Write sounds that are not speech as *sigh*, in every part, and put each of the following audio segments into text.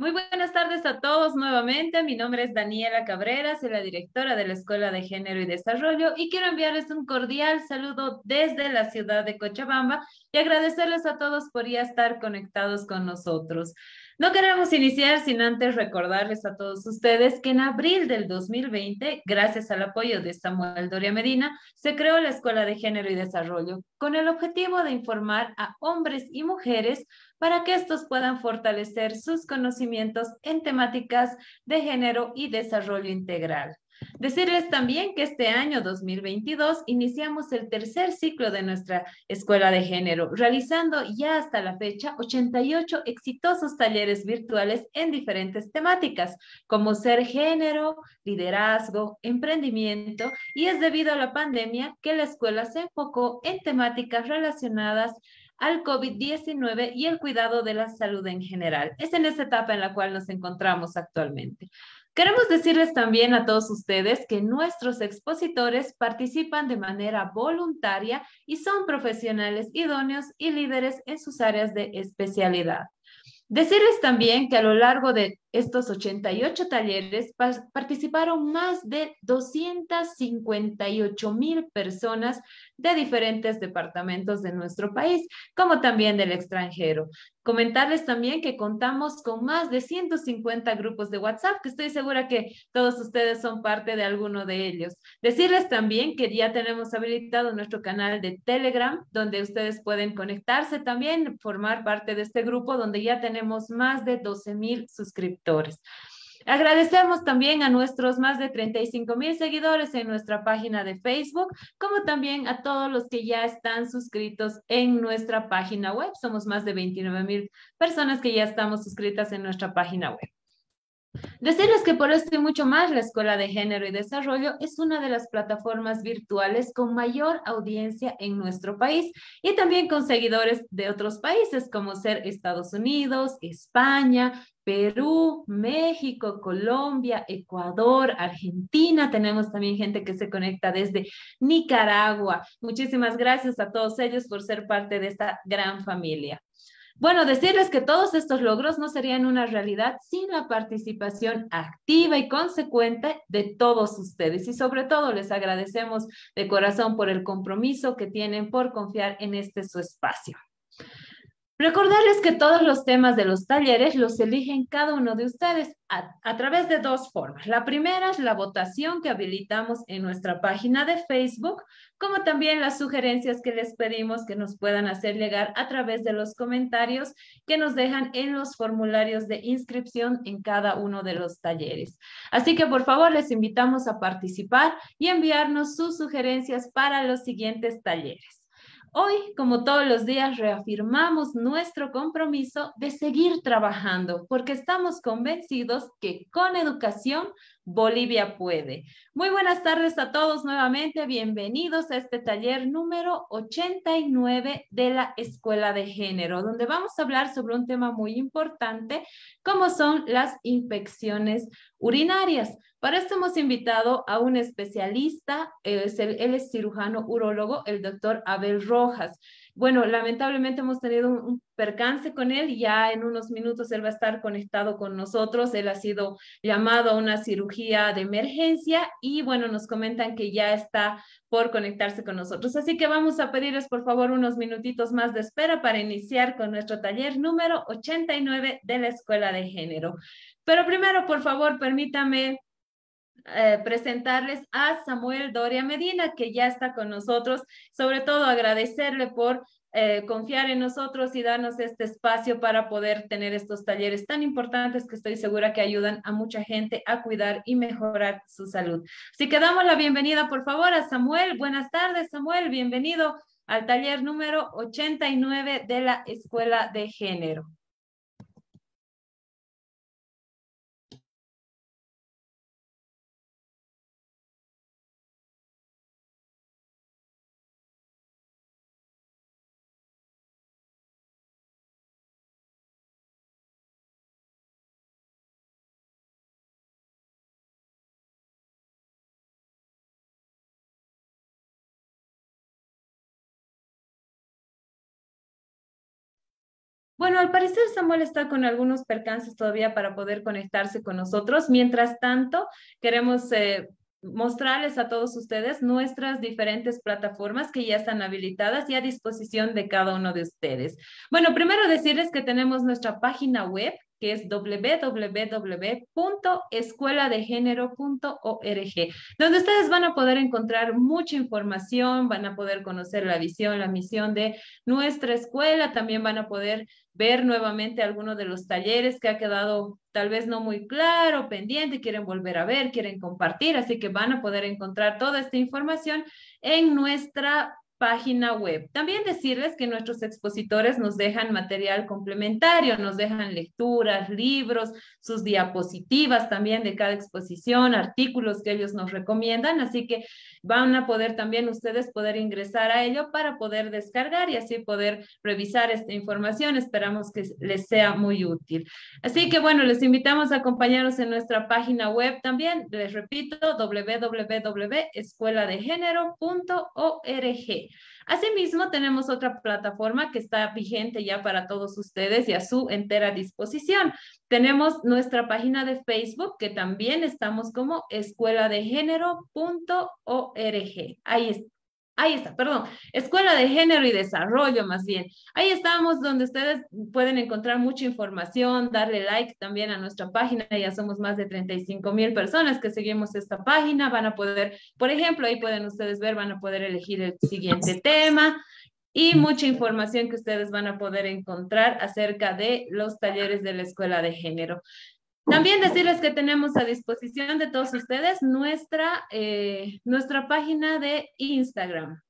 Muy buenas tardes a todos nuevamente. Mi nombre es Daniela Cabrera, soy la directora de la Escuela de Género y Desarrollo y quiero enviarles un cordial saludo desde la ciudad de Cochabamba y agradecerles a todos por ya estar conectados con nosotros. No queremos iniciar sin antes recordarles a todos ustedes que en abril del 2020, gracias al apoyo de Samuel Doria Medina, se creó la Escuela de Género y Desarrollo con el objetivo de informar a hombres y mujeres para que estos puedan fortalecer sus conocimientos en temáticas de género y desarrollo integral. Decirles también que este año 2022 iniciamos el tercer ciclo de nuestra escuela de género, realizando ya hasta la fecha 88 exitosos talleres virtuales en diferentes temáticas, como ser género, liderazgo, emprendimiento, y es debido a la pandemia que la escuela se enfocó en temáticas relacionadas al COVID-19 y el cuidado de la salud en general. Es en esa etapa en la cual nos encontramos actualmente. Queremos decirles también a todos ustedes que nuestros expositores participan de manera voluntaria y son profesionales idóneos y líderes en sus áreas de especialidad. Decirles también que a lo largo de estos 88 talleres participaron más de 258 mil personas de diferentes departamentos de nuestro país, como también del extranjero. Comentarles también que contamos con más de 150 grupos de WhatsApp, que estoy segura que todos ustedes son parte de alguno de ellos. Decirles también que ya tenemos habilitado nuestro canal de Telegram, donde ustedes pueden conectarse también, formar parte de este grupo, donde ya tenemos más de 12 mil suscriptores Agradecemos también a nuestros más de 35 mil seguidores en nuestra página de Facebook, como también a todos los que ya están suscritos en nuestra página web. Somos más de 29 mil personas que ya estamos suscritas en nuestra página web. Decirles que por esto y mucho más, la Escuela de Género y Desarrollo es una de las plataformas virtuales con mayor audiencia en nuestro país y también con seguidores de otros países como ser Estados Unidos, España, Perú, México, Colombia, Ecuador, Argentina. Tenemos también gente que se conecta desde Nicaragua. Muchísimas gracias a todos ellos por ser parte de esta gran familia. Bueno, decirles que todos estos logros no serían una realidad sin la participación activa y consecuente de todos ustedes. Y sobre todo les agradecemos de corazón por el compromiso que tienen por confiar en este su espacio. Recordarles que todos los temas de los talleres los eligen cada uno de ustedes a, través de dos formas. La primera es la votación que habilitamos en nuestra página de Facebook, como también las sugerencias que les pedimos que nos puedan hacer llegar a través de los comentarios que nos dejan en los formularios de inscripción en cada uno de los talleres. Así que por favor les invitamos a participar y enviarnos sus sugerencias para los siguientes talleres. Hoy, como todos los días, reafirmamos nuestro compromiso de seguir trabajando porque estamos convencidos que con educación Bolivia puede. Muy buenas tardes a todos nuevamente. Bienvenidos a este taller número 89 de la Escuela de Género, donde vamos a hablar sobre un tema muy importante, como son las infecciones urinarias. Para esto hemos invitado a un especialista, él es cirujano urólogo, el doctor Abel Rojas. Bueno, lamentablemente hemos tenido un, percance con él ya en unos minutos él va a estar conectado con nosotros. Él ha sido llamado a una cirugía de emergencia y bueno, nos comentan que ya está por conectarse con nosotros. Así que vamos a pedirles por favor unos minutitos más de espera para iniciar con nuestro taller número 89 de la Escuela de Género. Pero primero, por favor, permítame eh, presentarles a Samuel Doria Medina, que ya está con nosotros. Sobre todo agradecerle por eh, confiar en nosotros y darnos este espacio para poder tener estos talleres tan importantes que estoy segura que ayudan a mucha gente a cuidar y mejorar su salud. Así que damos la bienvenida, por favor, a Samuel. Buenas tardes, Samuel. Bienvenido al taller número 89 de la Escuela de Género. Bueno, al parecer Samuel está con algunos percances todavía para poder conectarse con nosotros. Mientras tanto, queremos eh, mostrarles a todos ustedes nuestras diferentes plataformas que ya están habilitadas y a disposición de cada uno de ustedes. Bueno, primero decirles que tenemos nuestra página web que es www.escueladegénero.org, donde ustedes van a poder encontrar mucha información, van a poder conocer la visión, la misión de nuestra escuela, también van a poder ver nuevamente algunos de los talleres que ha quedado tal vez no muy claro, pendiente, quieren volver a ver, quieren compartir, así que van a poder encontrar toda esta información en nuestra página web. También decirles que nuestros expositores nos dejan material complementario, nos dejan lecturas, libros, sus diapositivas también de cada exposición, artículos que ellos nos recomiendan, así que van a poder también ustedes poder ingresar a ello para poder descargar y así poder revisar esta información. Esperamos que les sea muy útil. Así que bueno, les invitamos a acompañarnos en nuestra página web también, les repito, www.escueladegénero.org. Asimismo, tenemos otra plataforma que está vigente ya para todos ustedes y a su entera disposición. Tenemos nuestra página de Facebook, que también estamos como escueladegénero.org. Ahí está Ahí está, perdón, Escuela de Género y Desarrollo más bien. Ahí estamos donde ustedes pueden encontrar mucha información, darle like también a nuestra página. Ya somos más de 35 mil personas que seguimos esta página. Van a poder, por ejemplo, ahí pueden ustedes ver, van a poder elegir el siguiente tema y mucha información que ustedes van a poder encontrar acerca de los talleres de la Escuela de Género. También decirles que tenemos a disposición de todos ustedes nuestra, eh, nuestra página de Instagram.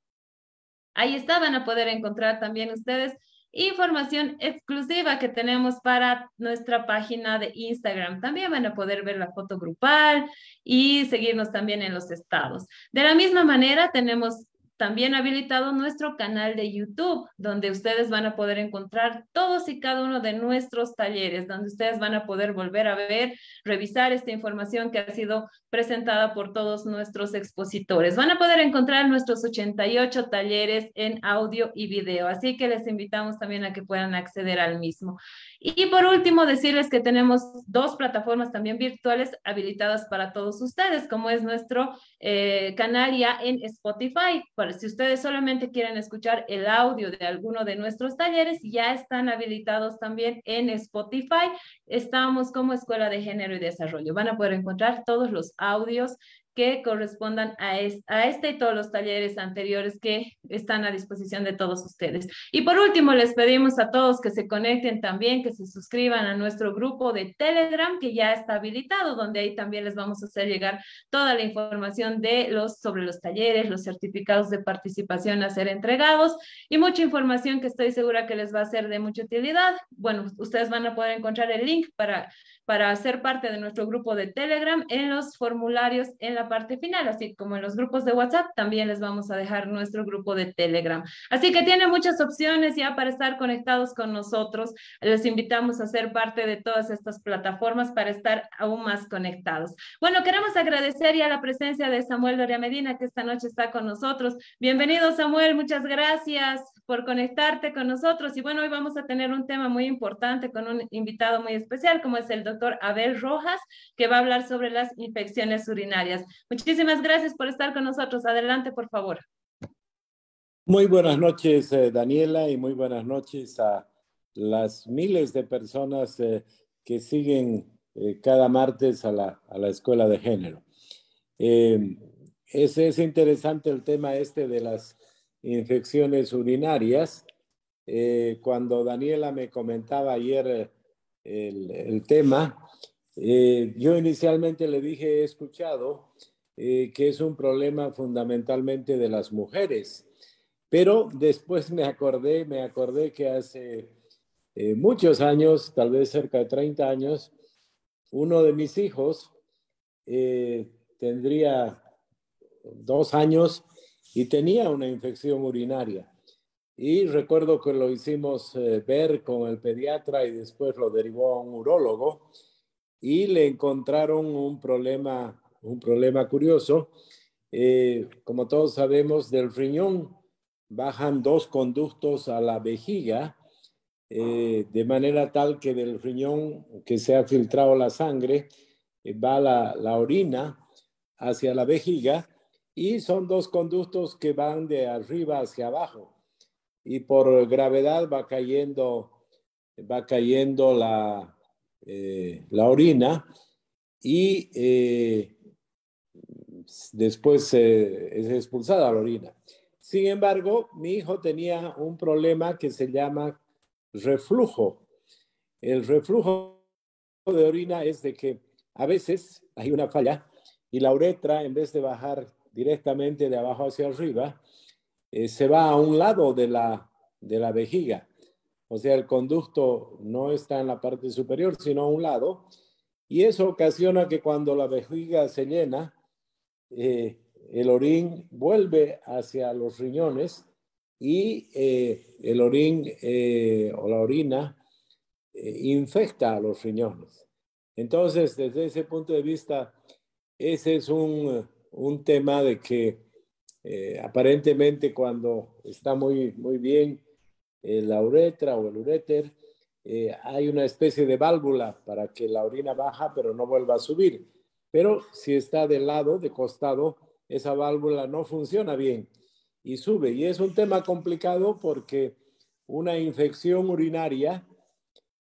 Ahí está, van a poder encontrar también ustedes información exclusiva que tenemos para nuestra página de Instagram. También van a poder ver la foto grupal y seguirnos también en los estados. De la misma manera, tenemos también habilitado nuestro canal de YouTube, donde ustedes van a poder encontrar todos y cada uno de nuestros talleres, donde ustedes van a poder volver a ver, revisar esta información que ha sido presentada por todos nuestros expositores. Van a poder encontrar nuestros 88 talleres en audio y video, así que les invitamos también a que puedan acceder al mismo. Y por último, decirles que tenemos dos plataformas también virtuales habilitadas para todos ustedes, como es nuestro eh, canal ya en Spotify. Para si ustedes solamente quieren escuchar el audio de alguno de nuestros talleres, ya están habilitados también en Spotify. Estamos como Escuela de Género y Desarrollo. Van a poder encontrar todos los audios que correspondan a, a este y todos los talleres anteriores que están a disposición de todos ustedes. Y por último, les pedimos a todos que se conecten también, que se suscriban a nuestro grupo de Telegram, que ya está habilitado, donde ahí también les vamos a hacer llegar toda la información de los, sobre los talleres, los certificados de participación a ser entregados y mucha información que estoy segura que les va a ser de mucha utilidad. Bueno, ustedes van a poder encontrar el link para para ser parte de nuestro grupo de Telegram en los formularios en la parte final, así como en los grupos de WhatsApp, también les vamos a dejar nuestro grupo de Telegram. Así que tiene muchas opciones ya para estar conectados con nosotros. Les invitamos a ser parte de todas estas plataformas para estar aún más conectados. Bueno, queremos agradecer ya la presencia de Samuel Doria Medina, que esta noche está con nosotros. Bienvenido, Samuel, muchas gracias por conectarte con nosotros. Y bueno, hoy vamos a tener un tema muy importante con un invitado muy especial, como es el doctor Abel Rojas, que va a hablar sobre las infecciones urinarias. Muchísimas gracias por estar con nosotros. Adelante, por favor. Muy buenas noches, eh, Daniela, y muy buenas noches a las miles de personas eh, que siguen eh, cada martes a la, a la, Escuela de Género. es, es interesante el tema este de las infecciones urinarias. Cuando Daniela me comentaba ayer eh, el, tema, eh, yo inicialmente le dije, he escuchado que es un problema fundamentalmente de las mujeres, pero después me acordé, me acordé que hace muchos años, tal vez cerca de 30 años, uno de mis hijos tendría dos años y tenía una infección urinaria. Y recuerdo que lo hicimos eh, ver con el pediatra y después lo derivó a un urólogo y le encontraron un problema, un problema curioso. Eh, como todos sabemos, del riñón bajan dos conductos a la vejiga eh, de manera tal que del riñón que se ha filtrado la sangre eh, va la, la, orina hacia la vejiga y son dos conductos que van de arriba hacia abajo y por gravedad va cayendo, va cayendo la, eh, la orina y después es expulsada la orina. Sin embargo, mi hijo tenía un problema que se llama reflujo. El reflujo de orina es de que a veces hay una falla y la uretra, en vez de bajar directamente de abajo hacia arriba, eh, se va a un lado de la, de la vejiga. O sea, el conducto no está en la parte superior, sino a un lado. Y eso ocasiona que cuando la vejiga se llena, eh, el orín vuelve hacia los riñones y eh, el orín eh, o la orina infecta a los riñones. Entonces, desde ese punto de vista, ese es un, un tema de que aparentemente cuando está muy, muy bien la uretra o el uréter, hay una especie de válvula para que la orina baja pero no vuelva a subir. Pero si está de lado, de costado, esa válvula no funciona bien y sube. Y es un tema complicado porque una infección urinaria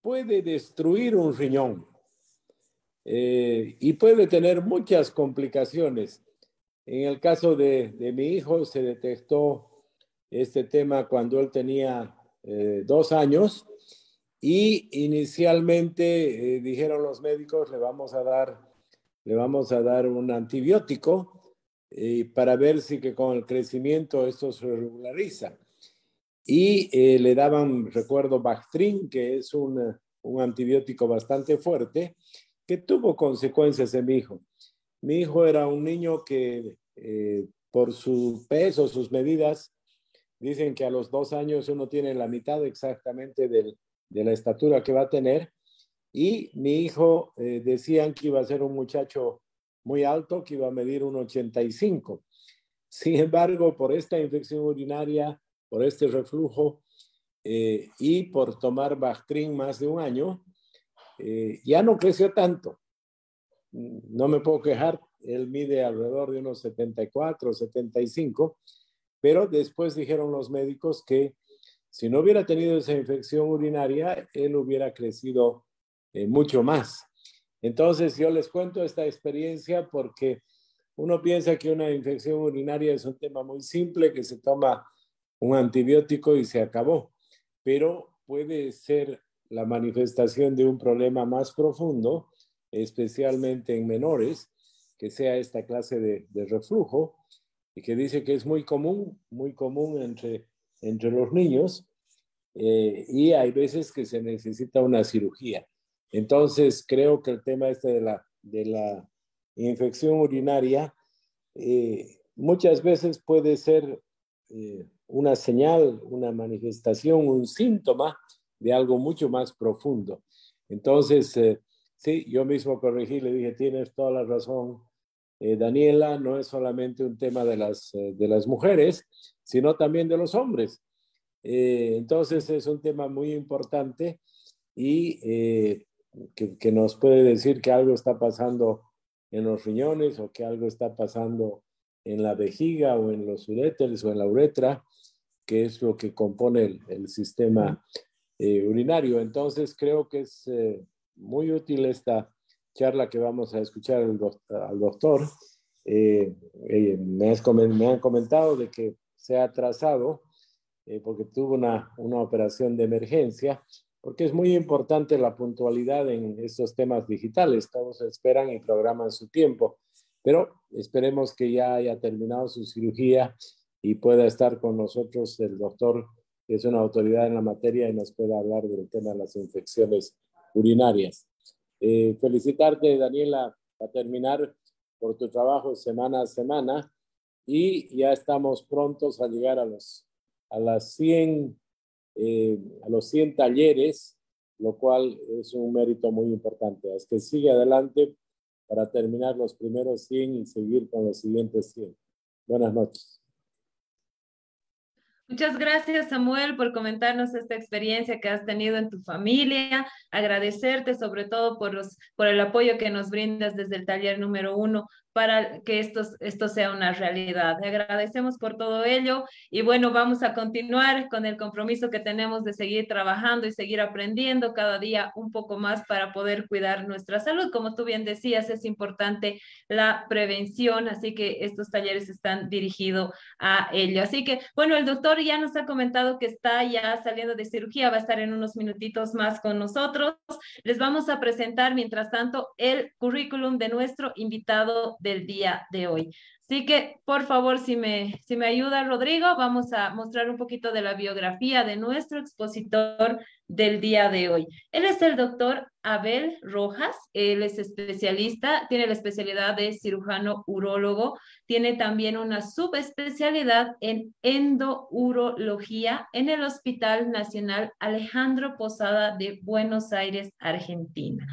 puede destruir un riñón eh, y puede tener muchas complicaciones. En el caso de, mi hijo se detectó este tema cuando él tenía eh, dos años y inicialmente eh, dijeron los médicos le vamos a dar le vamos a dar un antibiótico y para ver si que con el crecimiento esto se regulariza. Y eh, le daban, recuerdo, Bactrin, que es un, un, antibiótico bastante fuerte, que tuvo consecuencias en mi hijo. Mi hijo era un niño que eh, por su peso, sus medidas, dicen que a los dos años uno tiene la mitad exactamente del, de la estatura que va a tener. Y mi hijo eh, decían que iba a ser un muchacho muy alto, que iba a medir un 85. Sin embargo, por esta infección urinaria, por este reflujo eh, y por tomar Bactrin más de un año, eh, ya no creció tanto. No me puedo quejar, él mide alrededor de unos 74, 75, pero después dijeron los médicos que si no hubiera tenido esa infección urinaria, él hubiera crecido eh, mucho más. Entonces, yo les cuento esta experiencia porque uno piensa que una infección urinaria es un tema muy simple, que se toma un antibiótico y se acabó, pero puede ser la manifestación de un problema más profundo, especialmente en menores, que sea esta clase de, reflujo, y que dice que es muy común, muy común entre, entre los niños, eh, y hay veces que se necesita una cirugía. Entonces, creo que el tema este de la, de la infección urinaria eh, muchas veces puede ser eh, una señal, una manifestación, un síntoma de algo mucho más profundo. Entonces, eh, sí, yo mismo corregí, le dije, tienes toda la razón, Daniela, no es solamente un tema de las, de las mujeres, sino también de los hombres. entonces, es un tema muy importante y que, nos puede decir que algo está pasando en los riñones o que algo está pasando en la vejiga o en los uréteres o en la uretra, que es lo que compone el, sistema eh, urinario. Entonces, creo que es eh, muy útil esta charla que vamos a escuchar al, doctor. Eh, me, me, han comentado de que se ha atrasado porque tuvo una, una operación de emergencia porque es muy importante la puntualidad en estos temas digitales. Todos esperan y programan su tiempo, pero esperemos que ya haya terminado su cirugía y pueda estar con nosotros el doctor, que es una autoridad en la materia y nos pueda hablar del tema de las infecciones urinarias. Eh, felicitarte, Daniela, a terminar por tu trabajo semana a semana y ya estamos prontos a llegar a, los, a las 100 eh, a los 100 talleres, lo cual es un mérito muy importante. Es que sigue adelante para terminar los primeros 100 y seguir con los siguientes 100. Buenas noches. Muchas gracias, Samuel, por comentarnos esta experiencia que has tenido en tu familia. Agradecerte sobre todo por, los, por el apoyo que nos brindas desde el taller número uno para que esto, esto sea una realidad. Agradecemos por todo ello y bueno, vamos a continuar con el compromiso que tenemos de seguir trabajando y seguir aprendiendo cada día un poco más para poder cuidar nuestra salud. Como tú bien decías, es importante la prevención, así que estos talleres están dirigidos a ello. Así que bueno, el doctor ya nos ha comentado que está ya saliendo de cirugía, va a estar en unos minutitos más con nosotros. Les vamos a presentar, mientras tanto, el currículum de nuestro invitado del día de hoy. Así que, por favor, si me, si me ayuda Rodrigo, vamos a mostrar un poquito de la biografía de nuestro expositor del día de hoy. Él es el doctor Abel Rojas, él es especialista, tiene la especialidad de cirujano urólogo, tiene también una subespecialidad en endourología en el Hospital Nacional Alejandro Posada de Buenos Aires, Argentina.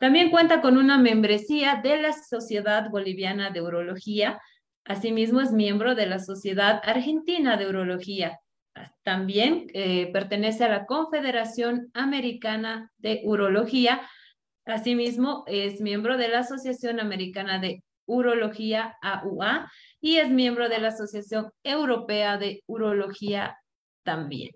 También cuenta con una membresía de la Sociedad Boliviana de Urología. Asimismo, es miembro de la Sociedad Argentina de Urología. También eh, pertenece a la Confederación Americana de Urología. Asimismo, es miembro de la Asociación Americana de Urología AUA y es miembro de la Asociación Europea de Urología también.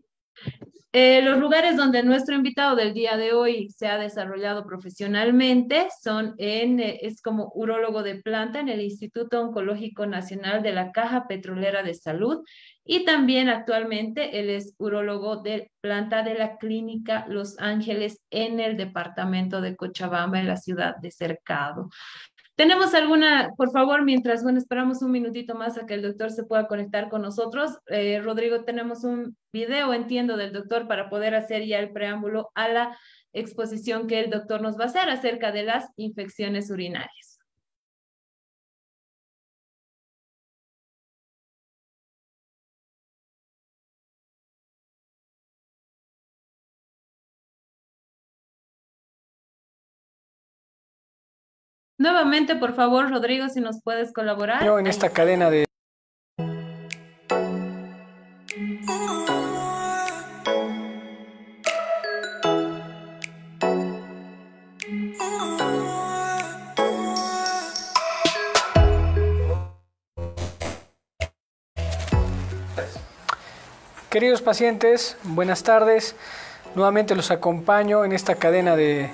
Eh, los lugares donde nuestro invitado del día de hoy se ha desarrollado profesionalmente son en, eh, es como urólogo de planta en el Instituto Oncológico Nacional de la Caja Petrolera de Salud y también actualmente él es urólogo de planta de la Clínica Los Ángeles en el departamento de Cochabamba, en la ciudad de Cercado. ¿Tenemos alguna, por favor, mientras, bueno, esperamos un minutito más a que el doctor se pueda conectar con nosotros? Eh, Rodrigo, tenemos un video, entiendo, del doctor para poder hacer ya el preámbulo a la exposición que el doctor nos va a hacer acerca de las infecciones urinarias. Nuevamente, por favor, Rodrigo, si nos puedes colaborar. Yo en esta cadena de... Queridos pacientes, buenas tardes. Nuevamente los acompaño en esta cadena de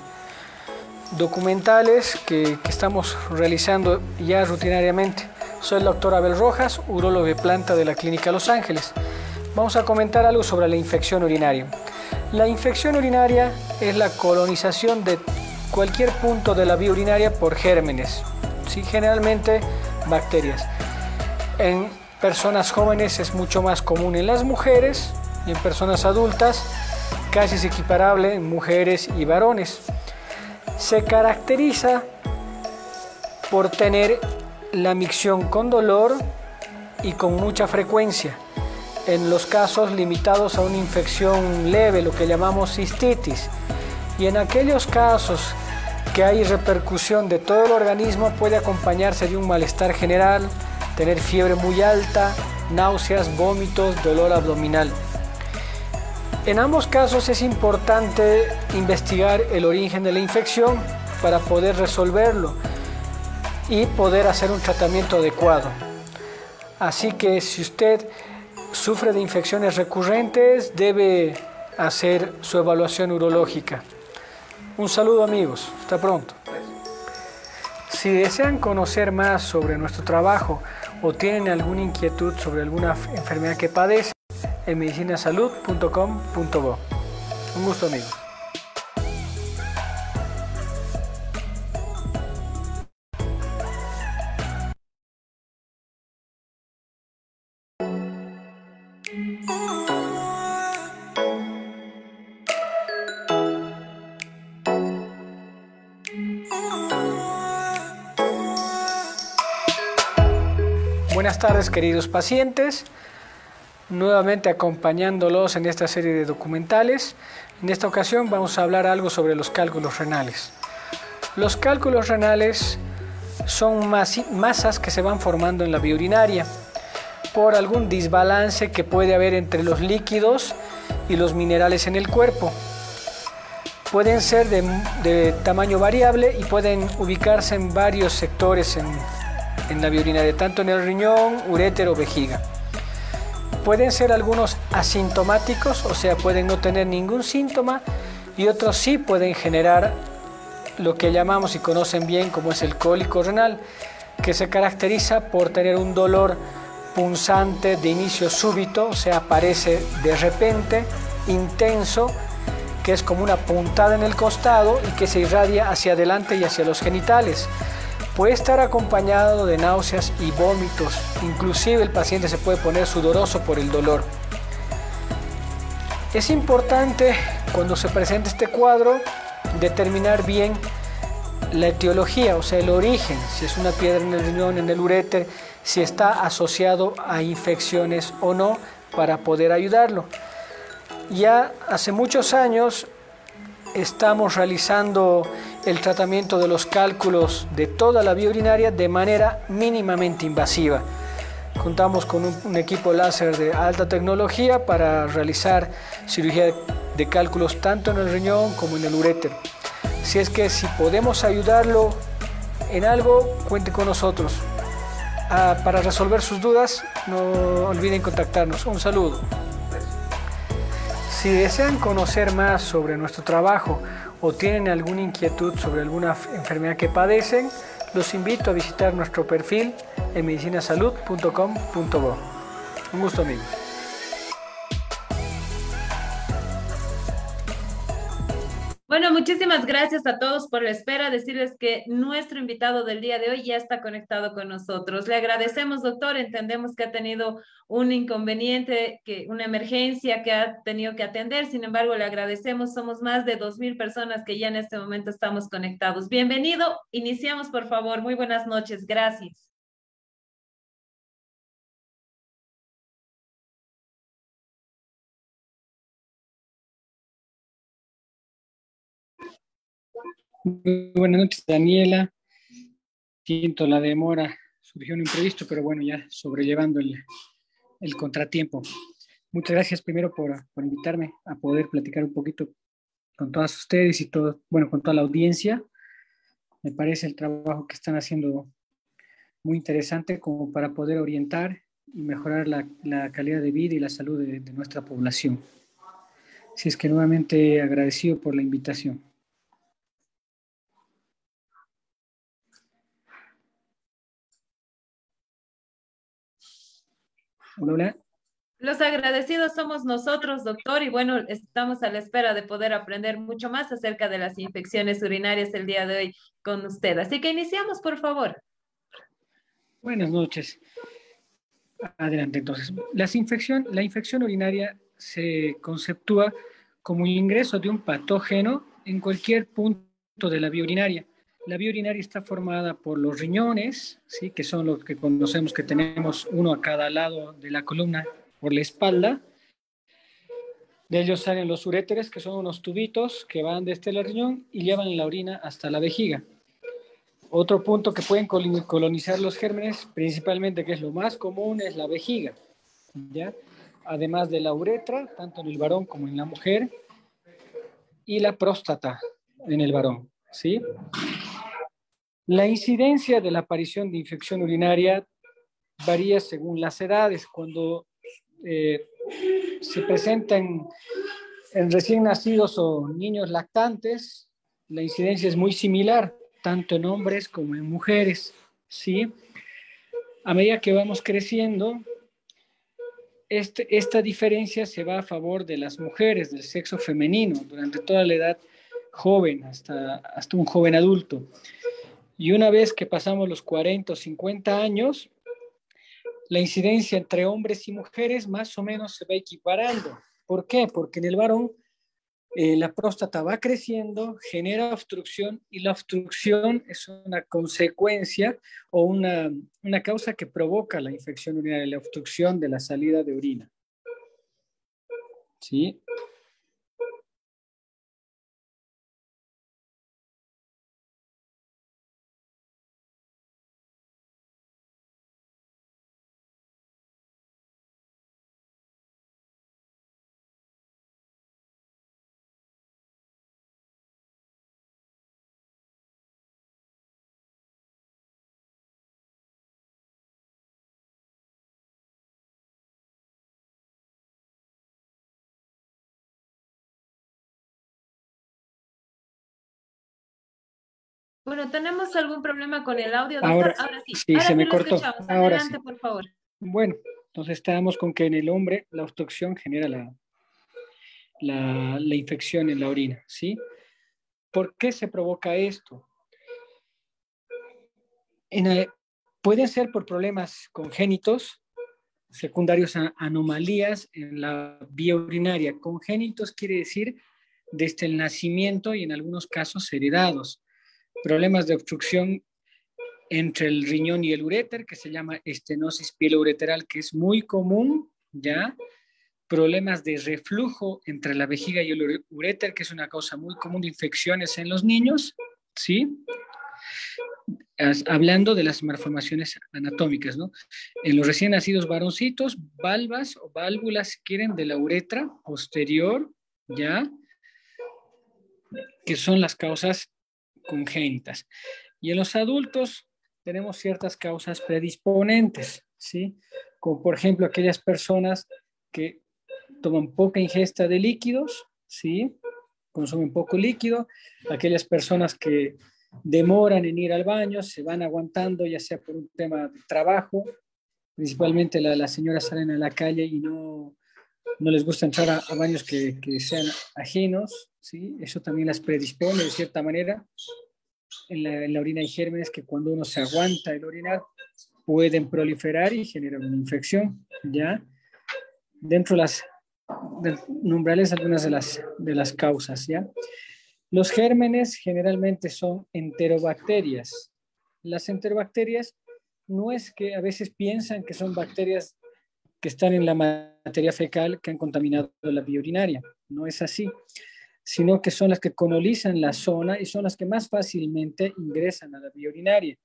documentales que, estamos realizando ya rutinariamente. Soy el doctor Abel Rojas, urólogo de planta de la Clínica Los Ángeles. Vamos a comentar algo sobre la infección urinaria. La infección urinaria es la colonización de cualquier punto de la vía urinaria por gérmenes, ¿sí? generalmente bacterias. En personas jóvenes es mucho más común en las mujeres y en personas adultas casi es equiparable en mujeres y varones se caracteriza por tener la micción con dolor y con mucha frecuencia. En los casos limitados a una infección leve, lo que llamamos cistitis, y en aquellos casos que hay repercusión de todo el organismo puede acompañarse de un malestar general, tener fiebre muy alta, náuseas, vómitos, dolor abdominal. En ambos casos es importante investigar el origen de la infección para poder resolverlo y poder hacer un tratamiento adecuado. Así que si usted sufre de infecciones recurrentes, debe hacer su evaluación urológica. Un saludo amigos, hasta pronto. Si desean conocer más sobre nuestro trabajo o tienen alguna inquietud sobre alguna enfermedad que padecen, en medicinasalud.com.bo. Un gusto, amigo. Buenas tardes queridos pacientes nuevamente acompañándolos en esta serie de documentales. En esta ocasión vamos a hablar algo sobre los cálculos renales. Los cálculos renales son masas que se van formando en la vía urinaria. por algún desbalance que puede haber entre los líquidos y los minerales en el cuerpo. Pueden ser de, tamaño variable y pueden ubicarse en varios sectores en, en la biourinaria, tanto en el riñón, urétero o vejiga. Pueden ser algunos asintomáticos, o sea, pueden no tener ningún síntoma y otros sí pueden generar lo que llamamos y conocen bien como es el cólico renal, que se caracteriza por tener un dolor punzante de inicio súbito, o sea, aparece de repente, intenso, que es como una puntada en el costado y que se irradia hacia adelante y hacia los genitales. Puede estar acompañado de náuseas y vómitos, inclusive el paciente se puede poner sudoroso por el dolor. Es importante cuando se presenta este cuadro determinar bien la etiología, o sea, el origen, si es una piedra en el riñón, en el uréter, si está asociado a infecciones o no, para poder ayudarlo. Ya hace muchos años estamos realizando el tratamiento de los cálculos de toda la vía urinaria de manera mínimamente invasiva. Contamos con un, equipo láser de alta tecnología para realizar cirugía de cálculos tanto en el riñón como en el uréter. Si es que si podemos ayudarlo en algo, cuente con nosotros. Ah, para resolver sus dudas, no olviden contactarnos. Un saludo. Si desean conocer más sobre nuestro trabajo o tienen alguna inquietud sobre alguna enfermedad que padecen, los invito a visitar nuestro perfil en medicinasalud.com.bo. Un gusto amigos. Bueno, muchísimas gracias a todos por la espera. Decirles que nuestro invitado del día de hoy ya está conectado con nosotros. Le agradecemos, doctor. Entendemos que ha tenido un inconveniente, que, una emergencia que ha tenido que atender. Sin embargo, le agradecemos. Somos más de 2.000 personas que ya en este momento estamos conectados. Bienvenido. Iniciamos, por favor. Muy buenas noches. Gracias. Buenas noches, Daniela. Siento la demora, surgió un imprevisto, pero bueno, ya sobrellevando el, el contratiempo. Muchas gracias primero por, por, invitarme a poder platicar un poquito con todas ustedes y todo, bueno, con toda la audiencia. Me parece el trabajo que están haciendo muy interesante como para poder orientar y mejorar la, la calidad de vida y la salud de, de nuestra población. Así es que nuevamente agradecido por la invitación. Los agradecidos somos nosotros, doctor, y bueno, estamos a la espera de poder aprender mucho más acerca de las infecciones urinarias el día de hoy con usted. Así que iniciamos, por favor. Buenas noches. Adelante, entonces. Las infección, la infección urinaria se conceptúa como el ingreso de un patógeno en cualquier punto de la vía urinaria la vía urinaria está formada por los riñones, ¿sí? que son los que conocemos que tenemos uno a cada lado de la columna por la espalda. De ellos salen los uréteres, que son unos tubitos que van desde el riñón y llevan la orina hasta la vejiga. Otro punto que pueden colonizar los gérmenes, principalmente que es lo más común, es la vejiga. ¿ya? Además de la uretra, tanto en el varón como en la mujer, y la próstata en el varón. ¿sí? La incidencia de la aparición de infección urinaria varía según las edades. Cuando eh, se presentan en recién nacidos o niños lactantes, la incidencia es muy similar, tanto en hombres como en mujeres. ¿sí? A medida que vamos creciendo, este, esta diferencia se va a favor de las mujeres, del sexo femenino, durante toda la edad joven, hasta, hasta un joven adulto. Y una vez que pasamos los 40 o 50 años, la incidencia entre hombres y mujeres más o menos se va equiparando. ¿Por qué? Porque en el varón eh, la próstata va creciendo, genera obstrucción y la obstrucción es una consecuencia o una, una causa que provoca la infección urinaria, la obstrucción de la salida de orina. ¿Sí? Bueno, tenemos algún problema con el audio, doctor. Ahora, sí, sí se me cortó. Ahora Adelante, por favor. Bueno, entonces estábamos con que en el hombre la obstrucción genera la, la, la infección en la orina, ¿sí? ¿Por qué se provoca esto? En, pueden ser por problemas congénitos, secundarios a anomalías en la vía urinaria. Congénitos quiere decir desde el nacimiento y en algunos casos heredados. Problemas de obstrucción entre el riñón y el uréter, que se llama estenosis pieloureteral, que es muy común, ¿ya? Problemas de reflujo entre la vejiga y el uréter, que es una causa muy común de infecciones en los niños, ¿sí? hablando de las malformaciones anatómicas, ¿no? En los recién nacidos varoncitos, valvas o válvulas, quieren, de la uretra posterior, ¿ya? Que son las causas congénitas. Y en los adultos tenemos ciertas causas predisponentes, ¿sí? Como por ejemplo aquellas personas que toman poca ingesta de líquidos, ¿sí? Consumen poco líquido, aquellas personas que demoran en ir al baño, se van aguantando, ya sea por un tema de trabajo, principalmente las señoras salen a la calle y no, no les gusta entrar a, baños que, que, sean ajenos, ¿sí? eso también las predispone de cierta manera. En la, orina hay gérmenes que cuando uno se aguanta el orinar pueden proliferar y generar una infección, ¿ya? Dentro de las de algunas de las, de las causas, ¿ya? Los gérmenes generalmente son enterobacterias. Las enterobacterias no es que a veces piensan que son bacterias que están en la materia fecal que han contaminado la vía urinaria. No es así, sino que son las que colonizan la zona y son las que más fácilmente ingresan a la vía urinaria.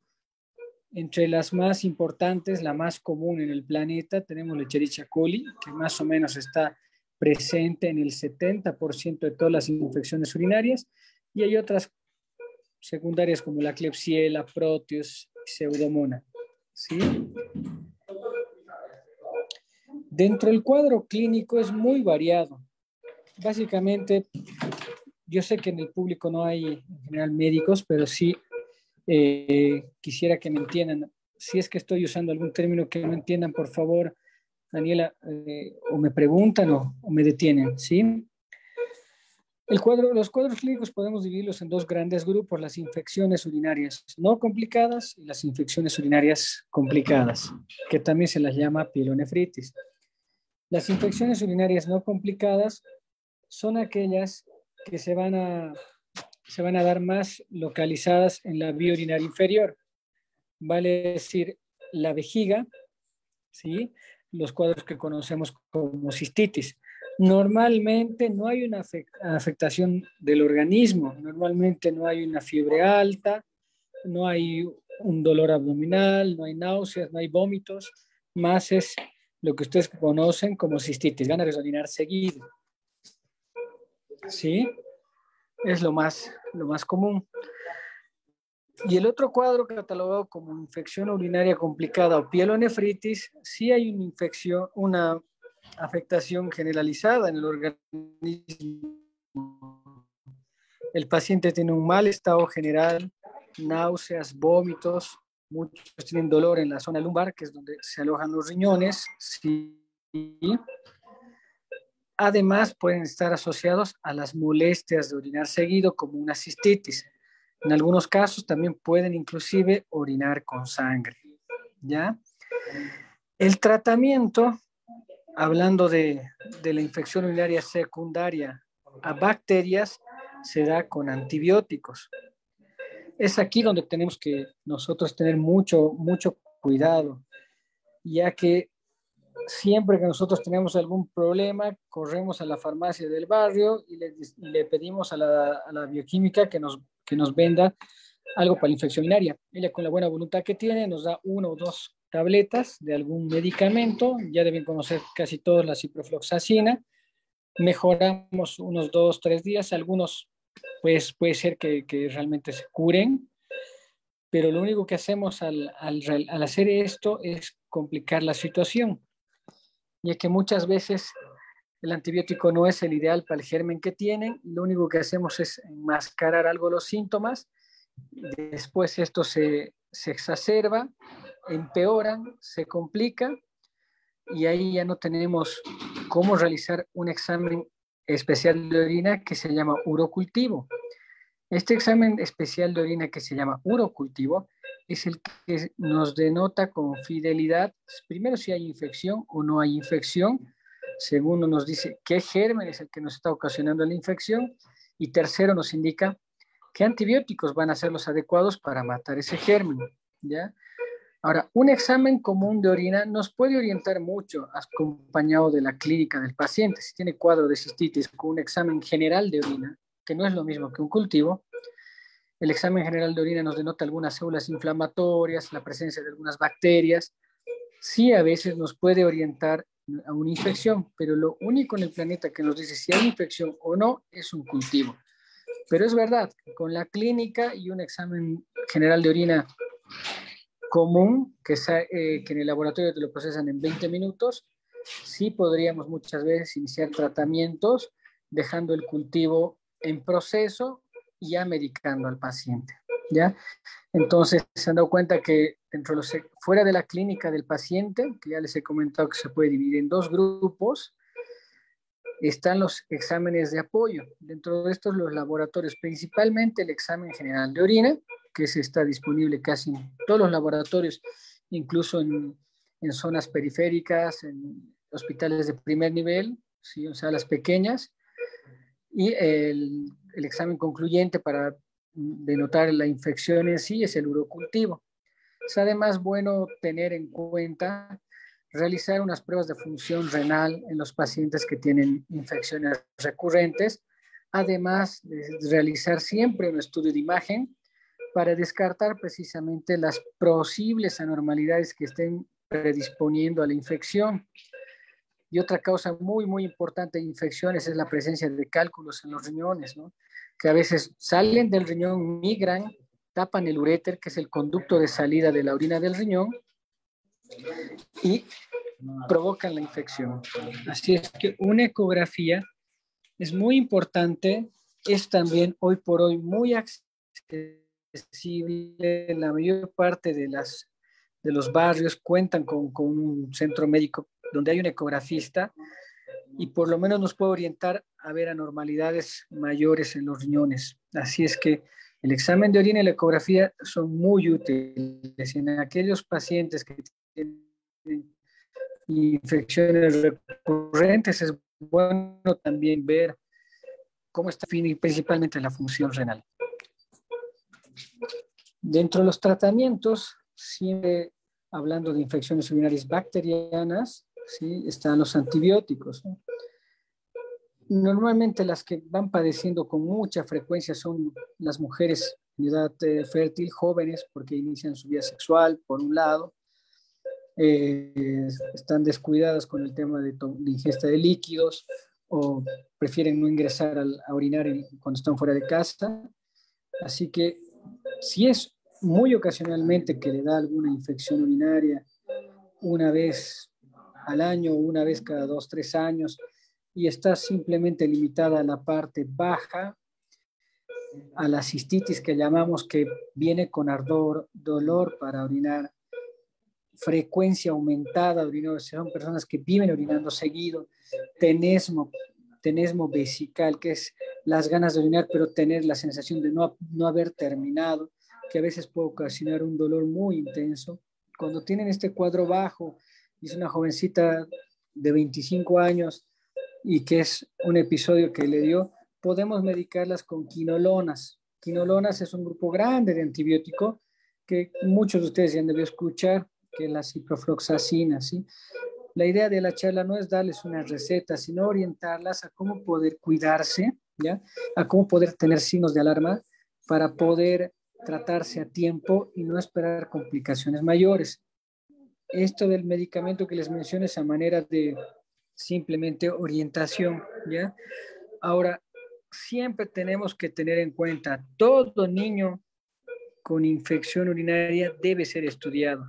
Entre las más importantes, la más común en el planeta, tenemos la Escherichia coli, que más o menos está presente en el 70% de todas las infecciones urinarias y hay otras secundarias como la Klebsiella, Proteus, Pseudomonas. ¿sí? Dentro del cuadro clínico es muy variado. Básicamente, yo sé que en el público no hay en general médicos, pero sí eh, quisiera que me entiendan. Si es que estoy usando algún término que no entiendan, por favor, Daniela, eh, o me preguntan o, me detienen, ¿sí? El cuadro, los cuadros clínicos podemos dividirlos en dos grandes grupos, las infecciones urinarias no complicadas y las infecciones urinarias complicadas, que también se las llama pielonefritis. Las infecciones urinarias no complicadas son aquellas que se van a, se van a dar más localizadas en la vía urinaria inferior, vale decir, la vejiga, ¿sí? los cuadros que conocemos como cistitis. Normalmente no hay una afectación del organismo, normalmente no hay una fiebre alta, no hay un dolor abdominal, no hay náuseas, no hay vómitos, más es lo que ustedes conocen como cistitis, ganas de orinar seguido. ¿Sí? Es lo más, lo más común. Y el otro cuadro catalogado como infección urinaria complicada o pielonefritis, sí hay una infección, una afectación generalizada en el organismo. El paciente tiene un mal estado general, náuseas, vómitos, muchos tienen dolor en la zona lumbar, que es donde se alojan los riñones. Sí. Además, pueden estar asociados a las molestias de orinar seguido, como una cistitis. En algunos casos también pueden inclusive orinar con sangre. ¿Ya? El tratamiento, hablando de, de la infección urinaria secundaria a bacterias, se da con antibióticos. Es aquí donde tenemos que nosotros tener mucho, mucho cuidado, ya que siempre que nosotros tenemos algún problema, corremos a la farmacia del barrio y le, pedimos a la, a la, bioquímica que nos que nos venda algo para la infección urinaria. Ella con la buena voluntad que tiene nos da una o dos tabletas de algún medicamento, ya deben conocer casi todos la ciprofloxacina, mejoramos unos dos, tres días, algunos pues puede ser que, realmente se curen, pero lo único que hacemos al, al, hacer esto es complicar la situación, ya que muchas veces el antibiótico no es el ideal para el germen que tienen. Lo único que hacemos es enmascarar algo los síntomas Después esto se, se exacerba, empeora, se complica y ahí ya no tenemos cómo realizar un examen especial de orina que se llama urocultivo. Este examen especial de orina que se llama urocultivo es el que nos denota con fidelidad, primero si hay infección o no hay infección, segundo nos dice qué germen es el que nos está ocasionando la infección y tercero nos indica qué antibióticos van a ser los adecuados para matar ese germen, ¿ya? Ahora, un examen común de orina nos puede orientar mucho acompañado de la clínica del paciente. Si tiene cuadro de cistitis con un examen general de orina, que no es lo mismo que un cultivo, el examen general de orina nos denota algunas células inflamatorias, la presencia de algunas bacterias. Sí, a veces nos puede orientar a una infección, pero lo único en el planeta que nos dice si hay infección o no es un cultivo. Pero es verdad, con la clínica y un examen general de orina común, que, eh, que en el laboratorio te lo procesan en 20 minutos, sí podríamos muchas veces iniciar tratamientos dejando el cultivo en proceso y ya medicando al paciente. ¿ya? Entonces, se han dado cuenta que dentro de los, fuera de la clínica del paciente, que ya les he comentado que se puede dividir en dos grupos, están los exámenes de apoyo. Dentro de estos, los laboratorios, principalmente el examen general de orina, que se está disponible casi en todos los laboratorios, incluso en, en zonas periféricas, en hospitales de primer nivel, ¿sí? o sea, las pequeñas, y el, el examen concluyente para denotar la infección en sí es el urocultivo. Es además bueno tener en cuenta realizar unas pruebas de función renal en los pacientes que tienen infecciones recurrentes, además de realizar siempre un estudio de imagen para descartar precisamente las posibles anormalidades que estén predisponiendo a la infección. Y otra causa muy, muy importante de infecciones es la presencia de cálculos en los riñones, ¿no? que a veces salen del riñón, migran, tapan el uréter, que es el conducto de salida de la orina del riñón, y provocan la infección. Así es que una ecografía es muy importante, es también hoy por hoy muy accesible. La mayor parte de, los barrios cuentan con un centro médico donde hay un ecografista y por lo menos nos puede orientar a ver anormalidades mayores en los riñones. Así es que el examen de orina y la ecografía son muy útiles en aquellos pacientes que tienen infecciones recurrentes. Es bueno también ver cómo está principalmente la función renal. Dentro de los tratamientos, siempre hablando de infecciones urinarias bacterianas, ¿sí? están los antibióticos. Normalmente las que van padeciendo con mucha frecuencia son las mujeres de edad eh, fértil, jóvenes, porque inician su vida sexual, por un lado, eh, están descuidadas con el tema de, ingesta de líquidos o prefieren no ingresar a orinar cuando están fuera de casa. Así que si es muy ocasionalmente que le da alguna infección urinaria una vez al año, una vez cada dos, tres años, y está simplemente limitada a la parte baja, a la cistitis que llamamos que viene con ardor, dolor para orinar, frecuencia aumentada de orinado, son personas que viven orinando seguido, tenesmo, tenesmo vesical, que es las ganas de orinar, pero tener la sensación de no, no haber terminado, que a veces puede ocasionar un dolor muy intenso. Cuando tienen este cuadro bajo, es una jovencita de 25 años y que es un episodio que le dio, podemos medicarlas con quinolonas. Quinolonas es un grupo grande de antibiótico que muchos de ustedes ya han debido escuchar, que es la ciprofloxacina, ¿sí? La idea de la charla no es darles una receta, sino orientarlas a cómo poder cuidarse, ¿ya? A cómo poder tener signos de alarma para poder tratarse a tiempo y no esperar complicaciones mayores esto del medicamento que les mencioné es a manera de simplemente orientación, ¿ya? Ahora, siempre tenemos que tener en cuenta, todo niño con infección urinaria debe ser estudiado.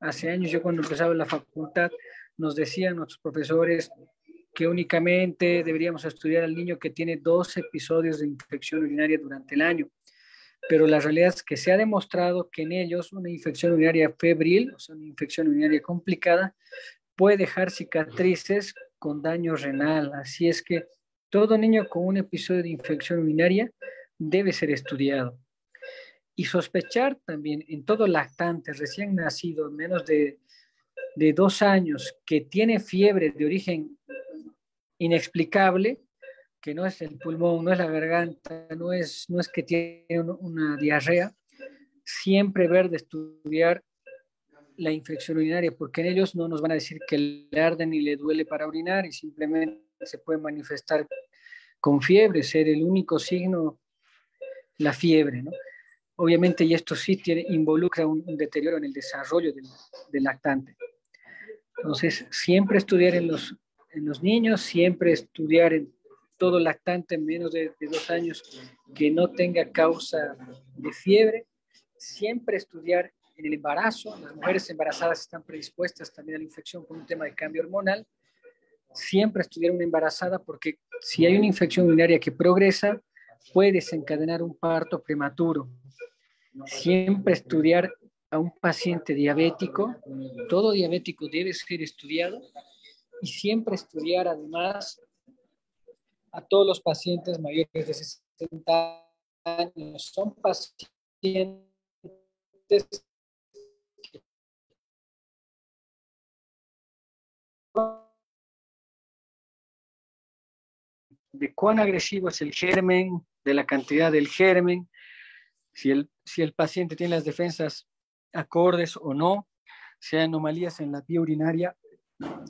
Hace años yo cuando empezaba la facultad nos decían nuestros profesores que únicamente deberíamos estudiar al niño que tiene dos episodios de infección urinaria durante el año. pero la realidad es que se ha demostrado que en ellos una infección urinaria febril, o sea, una infección urinaria complicada, puede dejar cicatrices con daño renal. Así es que todo niño con un episodio de infección urinaria debe ser estudiado. Y sospechar también en todo lactante recién nacido, menos de, de dos años, que tiene fiebre de origen inexplicable, que no es el pulmón, no es la garganta, no es, no es que tiene una diarrea, siempre ver de estudiar la infección urinaria, porque en ellos no nos van a decir que le arde ni le duele para orinar y simplemente se puede manifestar con fiebre, ser el único signo la fiebre, ¿no? Obviamente, y esto sí tiene, involucra un, deterioro en el desarrollo del, lactante. Entonces, siempre estudiar en los, en los niños, siempre estudiar en todo lactante menos de, dos años que no tenga causa de fiebre. Siempre estudiar en el embarazo. Las mujeres embarazadas están predispuestas también a la infección por un tema de cambio hormonal. Siempre estudiar una embarazada porque si hay una infección urinaria que progresa, puede desencadenar un parto prematuro. Siempre estudiar a un paciente diabético. Todo diabético debe ser estudiado y siempre estudiar además a todos los pacientes mayores de 60 años. Son pacientes de cuán agresivo es el germen, de la cantidad del germen, si el, si el paciente tiene las defensas acordes o no, si hay anomalías en la vía urinaria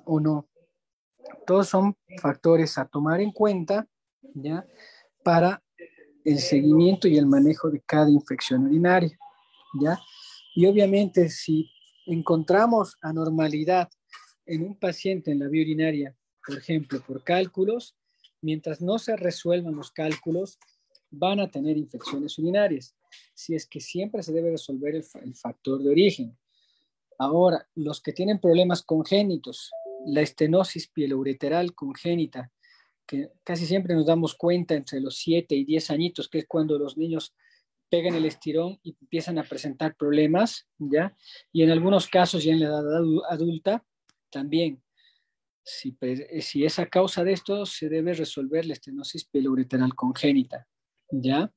o no. Todos son factores a tomar en cuenta ¿ya? para el seguimiento y el manejo de cada infección urinaria. ¿ya? Y obviamente si encontramos anormalidad en un paciente en la vía urinaria, por ejemplo, por cálculos, mientras no se resuelvan los cálculos, van a tener infecciones urinarias. Si es que siempre se debe resolver el, factor de origen. Ahora, los que tienen problemas congénitos, la estenosis pieloureteral congénita, que casi siempre nos damos cuenta entre los 7 y 10 añitos, que es cuando los niños pegan el estirón y empiezan a presentar problemas, ¿ya? Y en algunos casos ya en la edad adulta también. Si, si es a causa de esto, se debe resolver la estenosis pieloureteral congénita, ¿ya?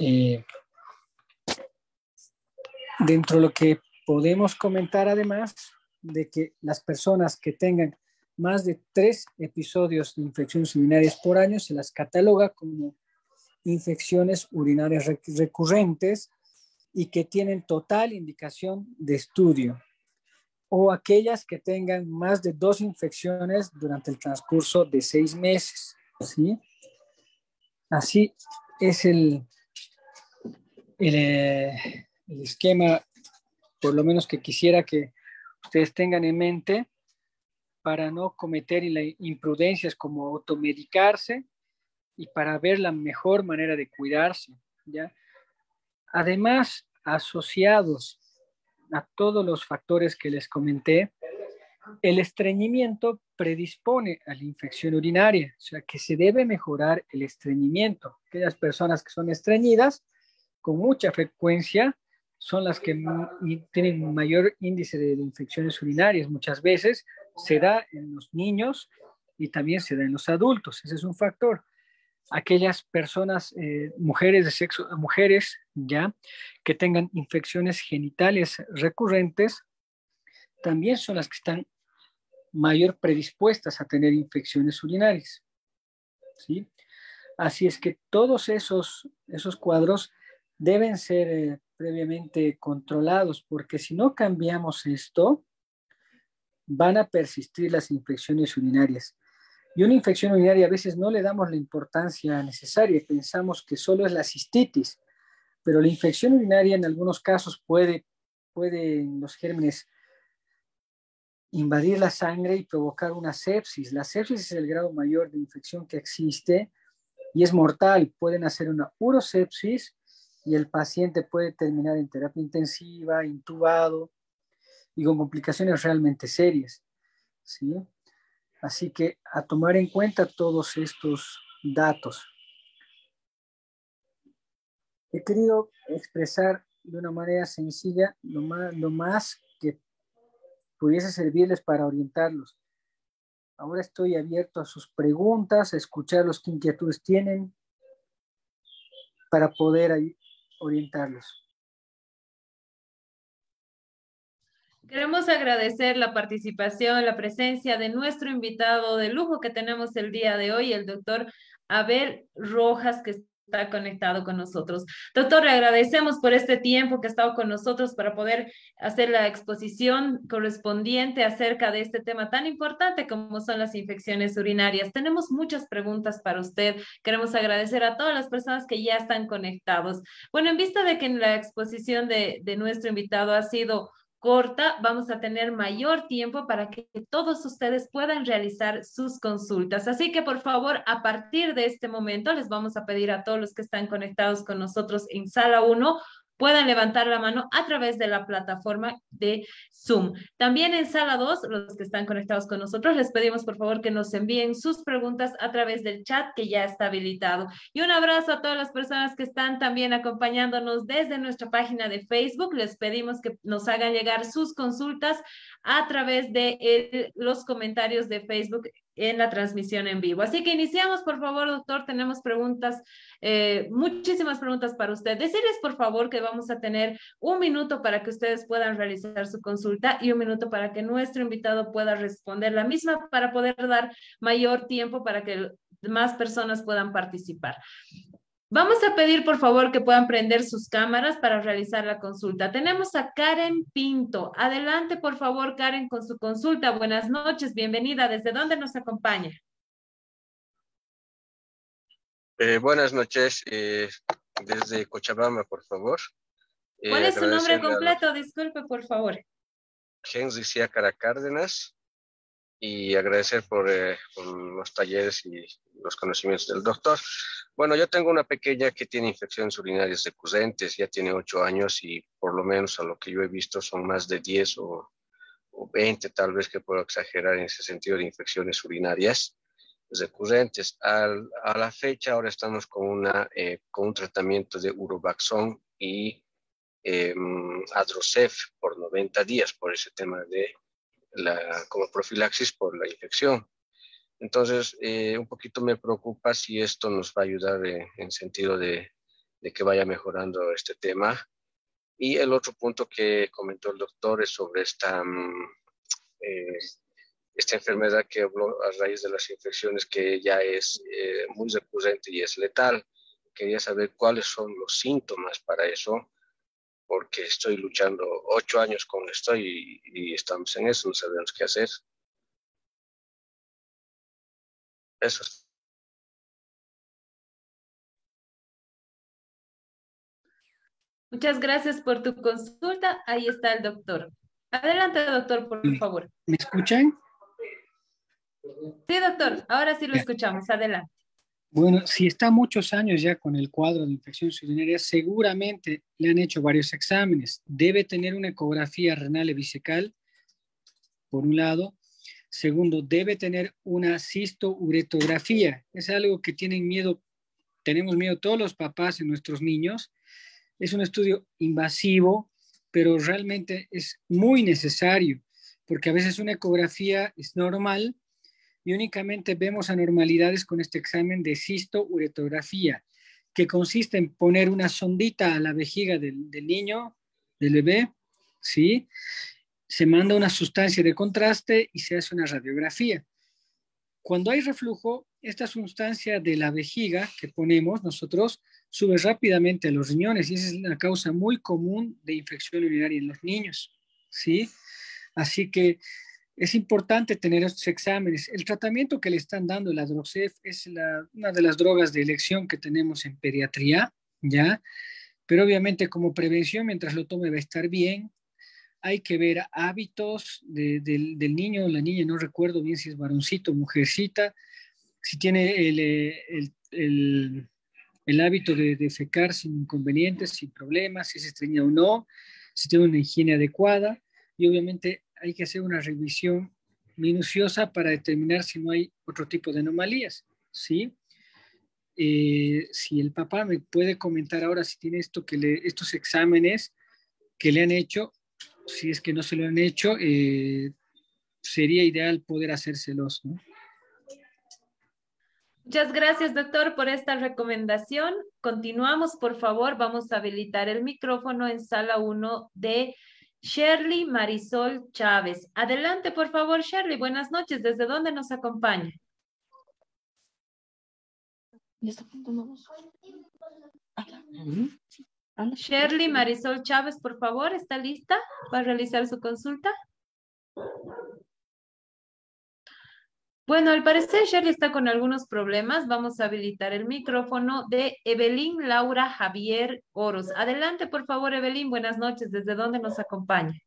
Eh, dentro de lo que podemos comentar además, de que las personas que tengan más de tres episodios de infecciones urinarias por año se las cataloga como infecciones urinarias recurrentes y que tienen total indicación de estudio o aquellas que tengan más de dos infecciones durante el transcurso de seis meses. ¿sí? Así es el, el, eh, el esquema, por lo menos que quisiera que ustedes tengan en mente para no cometer imprudencias como automedicarse y para ver la mejor manera de cuidarse, ¿ya? Además, asociados a todos los factores que les comenté, el estreñimiento predispone a la infección urinaria, o sea que se debe mejorar el estreñimiento. Aquellas personas que son estreñidas con mucha frecuencia son las que tienen mayor índice de, infecciones urinarias. Muchas veces se da en los niños y también se da en los adultos. Ese es un factor. Aquellas personas, eh, mujeres de sexo, mujeres ya, que tengan infecciones genitales recurrentes, también son las que están mayor predispuestas a tener infecciones urinarias. ¿sí? Así es que todos esos, esos cuadros deben ser eh, previamente controlados, porque si no cambiamos esto, van a persistir las infecciones urinarias. Y una infección urinaria a veces no le damos la importancia necesaria, pensamos que solo es la cistitis, pero la infección urinaria en algunos casos puede, puede los gérmenes invadir la sangre y provocar una sepsis. La sepsis es el grado mayor de infección que existe y es mortal. Pueden hacer una urosepsis y el paciente puede terminar en terapia intensiva, intubado y con complicaciones realmente serias. ¿sí? Así que a tomar en cuenta todos estos datos. he querido expresar de una manera sencilla lo más, lo más que pudiese servirles para orientarlos. Ahora estoy abierto a sus preguntas, a escuchar los que inquietudes tienen para poder orientarlos. Queremos agradecer la participación, la presencia de nuestro invitado de lujo que tenemos el día de hoy, el doctor Abel Rojas, que está conectado con nosotros. Doctor, le agradecemos por este tiempo que ha estado con nosotros para poder hacer la exposición correspondiente acerca de este tema tan importante como son las infecciones urinarias. Tenemos muchas preguntas para usted. Queremos agradecer a todas las personas que ya están conectados. Bueno, en vista de que en la exposición de, de nuestro invitado ha sido corta, vamos a tener mayor tiempo para que todos ustedes puedan realizar sus consultas. Así que por favor, a partir de este momento, les vamos a pedir a todos los que están conectados con nosotros en sala 1 puedan levantar la mano a través de la plataforma de Zoom. También en sala 2, los que están conectados con nosotros, les pedimos por favor que nos envíen sus preguntas a través del chat que ya está habilitado. Y un abrazo a todas las personas que están también acompañándonos desde nuestra página de Facebook. Les pedimos que nos hagan llegar sus consultas a través de los comentarios de Facebook en la transmisión en vivo. Así que iniciamos, por favor, doctor. Tenemos preguntas, eh, muchísimas preguntas para usted. Decirles, por favor, que vamos a tener un minuto para que ustedes puedan realizar su consulta y un minuto para que nuestro invitado pueda responder la misma para poder dar mayor tiempo para que más personas puedan participar. Vamos a pedir, por favor, que puedan prender sus cámaras para realizar la consulta. Tenemos a Karen Pinto. Adelante, por favor, Karen, con su consulta. Buenas noches, bienvenida. ¿Desde dónde nos acompaña? Eh, buenas noches, eh, desde Cochabamba, por favor. Eh, ¿Cuál es su nombre completo? Disculpe, por favor. Henry Cárdenas y agradecer por, por los talleres y los conocimientos del doctor. Bueno, yo tengo una pequeña que tiene infecciones urinarias recurrentes, ya tiene 8 años y por lo menos a lo que yo he visto son más de 10 o, o 20, tal vez que puedo exagerar en ese sentido de infecciones urinarias recurrentes. Al, a la fecha ahora estamos con, una, eh, con un tratamiento de urobaxón y eh, adrocef por 90 días por ese tema de la, como profilaxis por la infección. Entonces, eh, un poquito me preocupa si esto nos va a ayudar en sentido de, que vaya mejorando este tema. Y el otro punto que comentó el doctor es sobre esta, mm, eh, esta enfermedad que habló a raíz de las infecciones que ya es eh, muy recurrente y es letal. Quería saber cuáles son los síntomas para eso, porque estoy luchando ocho años con esto y, y estamos en eso, no sabemos qué hacer. Eso Muchas gracias por tu consulta. Ahí está el doctor. Adelante, doctor, por favor. ¿Me escuchan? Sí, doctor. Ahora sí lo escuchamos. Adelante. Bueno, si está muchos años ya con el cuadro de infección urinaria, seguramente le han hecho varios exámenes. Debe tener una ecografía renal bisecal, por un lado, Segundo, debe tener una cistouretografía. Es algo que tienen miedo, tenemos miedo todos los papás en nuestros niños. Es un estudio invasivo, pero realmente es muy necesario, porque a veces una ecografía es normal y únicamente vemos anormalidades con este examen de cistouretografía, que consiste en poner una sondita a la vejiga del, del niño, del bebé, ¿sí? se manda una sustancia de contraste y se hace una radiografía. Cuando hay reflujo, esta sustancia de la vejiga que ponemos nosotros sube rápidamente a los riñones y esa es una causa muy común de infección urinaria en los niños, ¿sí? Así que es importante tener estos exámenes. El tratamiento que le están dando la Droxef es una de las drogas de elección que tenemos en pediatría, ¿ya? Pero obviamente como prevención, mientras lo tome va a estar bien, hay que ver hábitos del, niño o la niña, no recuerdo bien si es varoncito o mujercita, si tiene el, eh, hábito de, de, fecar sin inconvenientes, sin problemas, si es estreña o no, si tiene una higiene adecuada y obviamente hay que hacer una revisión minuciosa para determinar si no hay otro tipo de anomalías, ¿sí? eh, si el papá me puede comentar ahora si tiene esto que le, estos exámenes que le han hecho, si es que no se lo han hecho, eh, sería ideal poder hacérselos, ¿no? Muchas gracias, doctor, por esta recomendación. Continuamos, por favor. Vamos a habilitar el micrófono en sala 1 de Shirley Marisol Chávez. Adelante, por favor, Shirley. Buenas noches. ¿Desde dónde nos acompaña? Shirley Marisol Chávez, por favor, ¿está lista para realizar su consulta? Bueno, al parecer Shirley está con algunos problemas. Vamos a habilitar el micrófono de Evelyn Laura Javier Oros. Adelante, por favor, Evelyn. Buenas noches. ¿Desde dónde nos acompaña?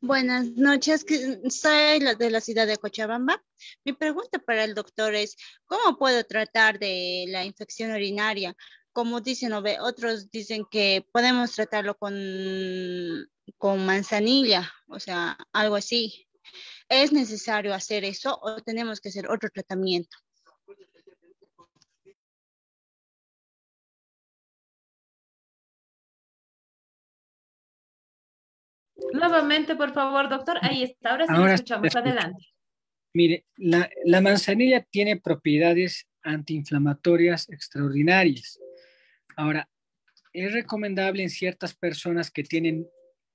Buenas noches, soy de la ciudad de Cochabamba. Mi pregunta para el doctor es, ¿cómo puedo tratar de la infección urinaria? Como dicen otros dicen que podemos tratarlo con, con manzanilla, o sea, algo así. ¿Es necesario hacer eso o tenemos que hacer otro tratamiento? Nuevamente, por favor, doctor. Ahí está. Ahora sí Ahora escuchamos. Adelante. Mire, la, la, manzanilla tiene propiedades antiinflamatorias extraordinarias. Ahora, es recomendable en ciertas personas que tienen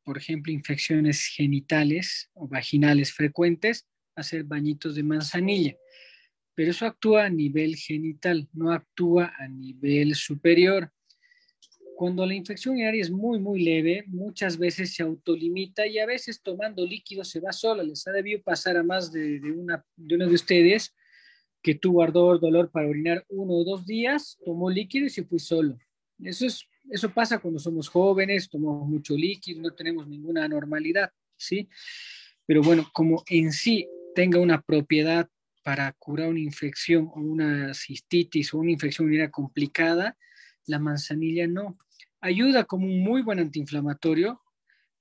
por ejemplo, infecciones genitales o vaginales frecuentes, hacer bañitos de manzanilla. Pero eso actúa a nivel genital, no actúa a nivel superior. Cuando la infección urinaria es muy, muy leve, muchas veces se autolimita y a veces tomando líquido se va sola. Les ha debido pasar a más de, una, de uno de ustedes que tuvo ardor, dolor para orinar uno o dos días, tomó líquido y se fue solo. Eso es eso pasa cuando somos jóvenes, tomamos mucho líquido, no tenemos ninguna anormalidad, ¿sí? Pero bueno, como en sí tenga una propiedad para curar una infección o una cistitis o una infección urinaria complicada, la manzanilla no. Ayuda como un muy buen antiinflamatorio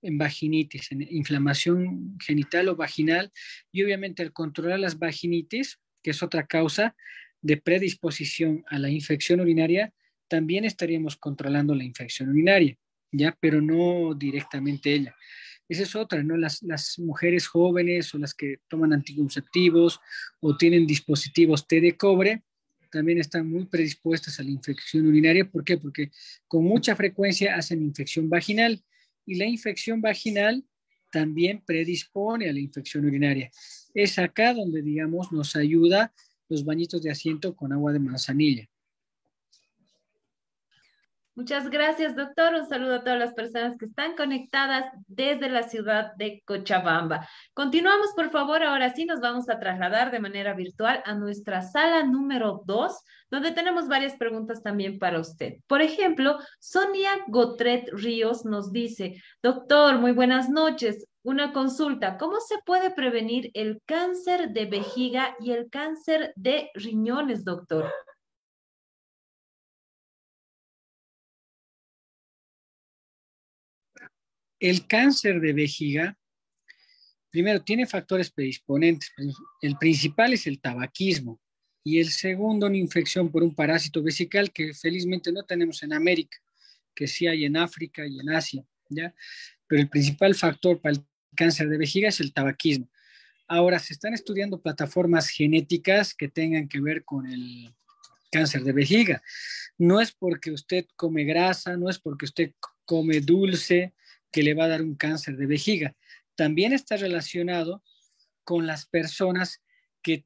en vaginitis, en inflamación genital o vaginal y obviamente al controlar las vaginitis, que es otra causa de predisposición a la infección urinaria, también estaríamos controlando la infección urinaria, ¿ya? Pero no directamente ella. Esa es otra, ¿no? Las, las mujeres jóvenes o las que toman anticonceptivos o tienen dispositivos T de cobre, también están muy predispuestas a la infección urinaria. ¿Por qué? Porque con mucha frecuencia hacen infección vaginal y la infección vaginal también predispone a la infección urinaria. Es acá donde, digamos, nos ayuda los bañitos de asiento con agua de manzanilla. Muchas gracias, doctor. Un saludo a todas las personas que están conectadas desde la ciudad de Cochabamba. Continuamos, por favor. Ahora sí nos vamos a trasladar de manera virtual a nuestra sala número 2, donde tenemos varias preguntas también para usted. Por ejemplo, Sonia Gotret Ríos nos dice, doctor, muy buenas noches. Una consulta, ¿cómo se puede prevenir el cáncer de vejiga y el cáncer de riñones, doctor? El cáncer de vejiga, primero, tiene factores predisponentes. El principal es el tabaquismo y el segundo, una infección por un parásito vesical que felizmente no tenemos en América, que sí hay en África y en Asia, ¿ya? Pero el principal factor para el cáncer de vejiga es el tabaquismo. Ahora, se están estudiando plataformas genéticas que tengan que ver con el cáncer de vejiga. No es porque usted come grasa, no es porque usted come dulce, que le va a dar un cáncer de vejiga. También está relacionado con las personas que,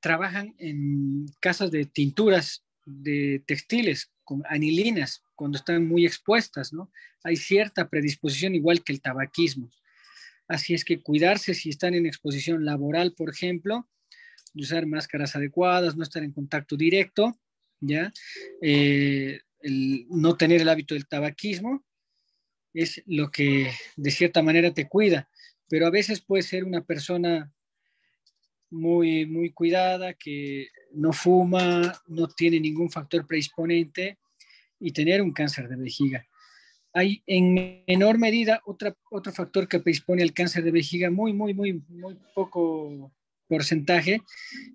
trabajan en casas de tinturas de textiles, con anilinas, cuando están muy expuestas, ¿no? Hay cierta predisposición igual que el tabaquismo. Así es que cuidarse si están en exposición laboral, por ejemplo, usar máscaras adecuadas, no estar en contacto directo, ¿ya? Eh, no tener el hábito del tabaquismo es lo que de cierta manera te cuida, pero a veces puede ser una persona muy, muy cuidada, que no fuma, no tiene ningún factor predisponente y tener un cáncer de vejiga. Hay en menor medida otra, otro factor que predispone al cáncer de vejiga muy, muy, muy, muy poco porcentaje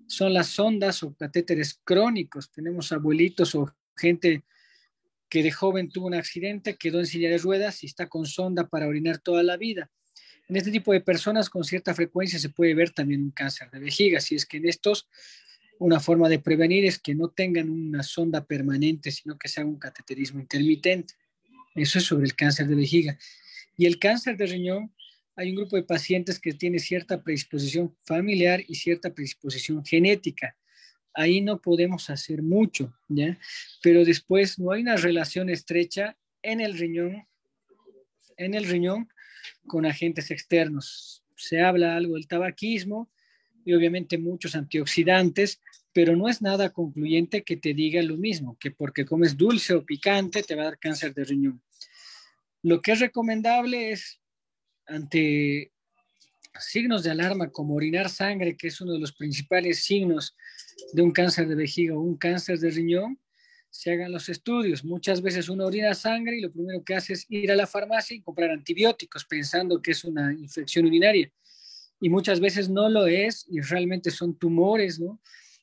son las sondas o catéteres crónicos. Tenemos abuelitos o gente que de joven tuvo un accidente, quedó en silla de ruedas y está con sonda para orinar toda la vida. En este tipo de personas con cierta frecuencia se puede ver también un cáncer de vejiga, si es que en estos una forma de prevenir es que no tengan una sonda permanente, sino que sea un cateterismo intermitente. Eso es sobre el cáncer de vejiga. Y el cáncer de riñón, hay un grupo de pacientes que tiene cierta predisposición familiar y cierta predisposición genética ahí no podemos hacer mucho, ¿ya? Pero después no hay una relación estrecha en el riñón, en el riñón con agentes externos. Se habla algo del tabaquismo y obviamente muchos antioxidantes, pero no es nada concluyente que te diga lo mismo, que porque comes dulce o picante te va a dar cáncer de riñón. Lo que es recomendable es ante signos de alarma como orinar sangre, que es uno de los principales signos de un cáncer de vejiga o un cáncer de riñón, se hagan los estudios. Muchas veces uno orina sangre y lo primero que hace es ir a la farmacia y comprar antibióticos pensando que es una infección urinaria. Y muchas veces no lo es y realmente son tumores, ¿no?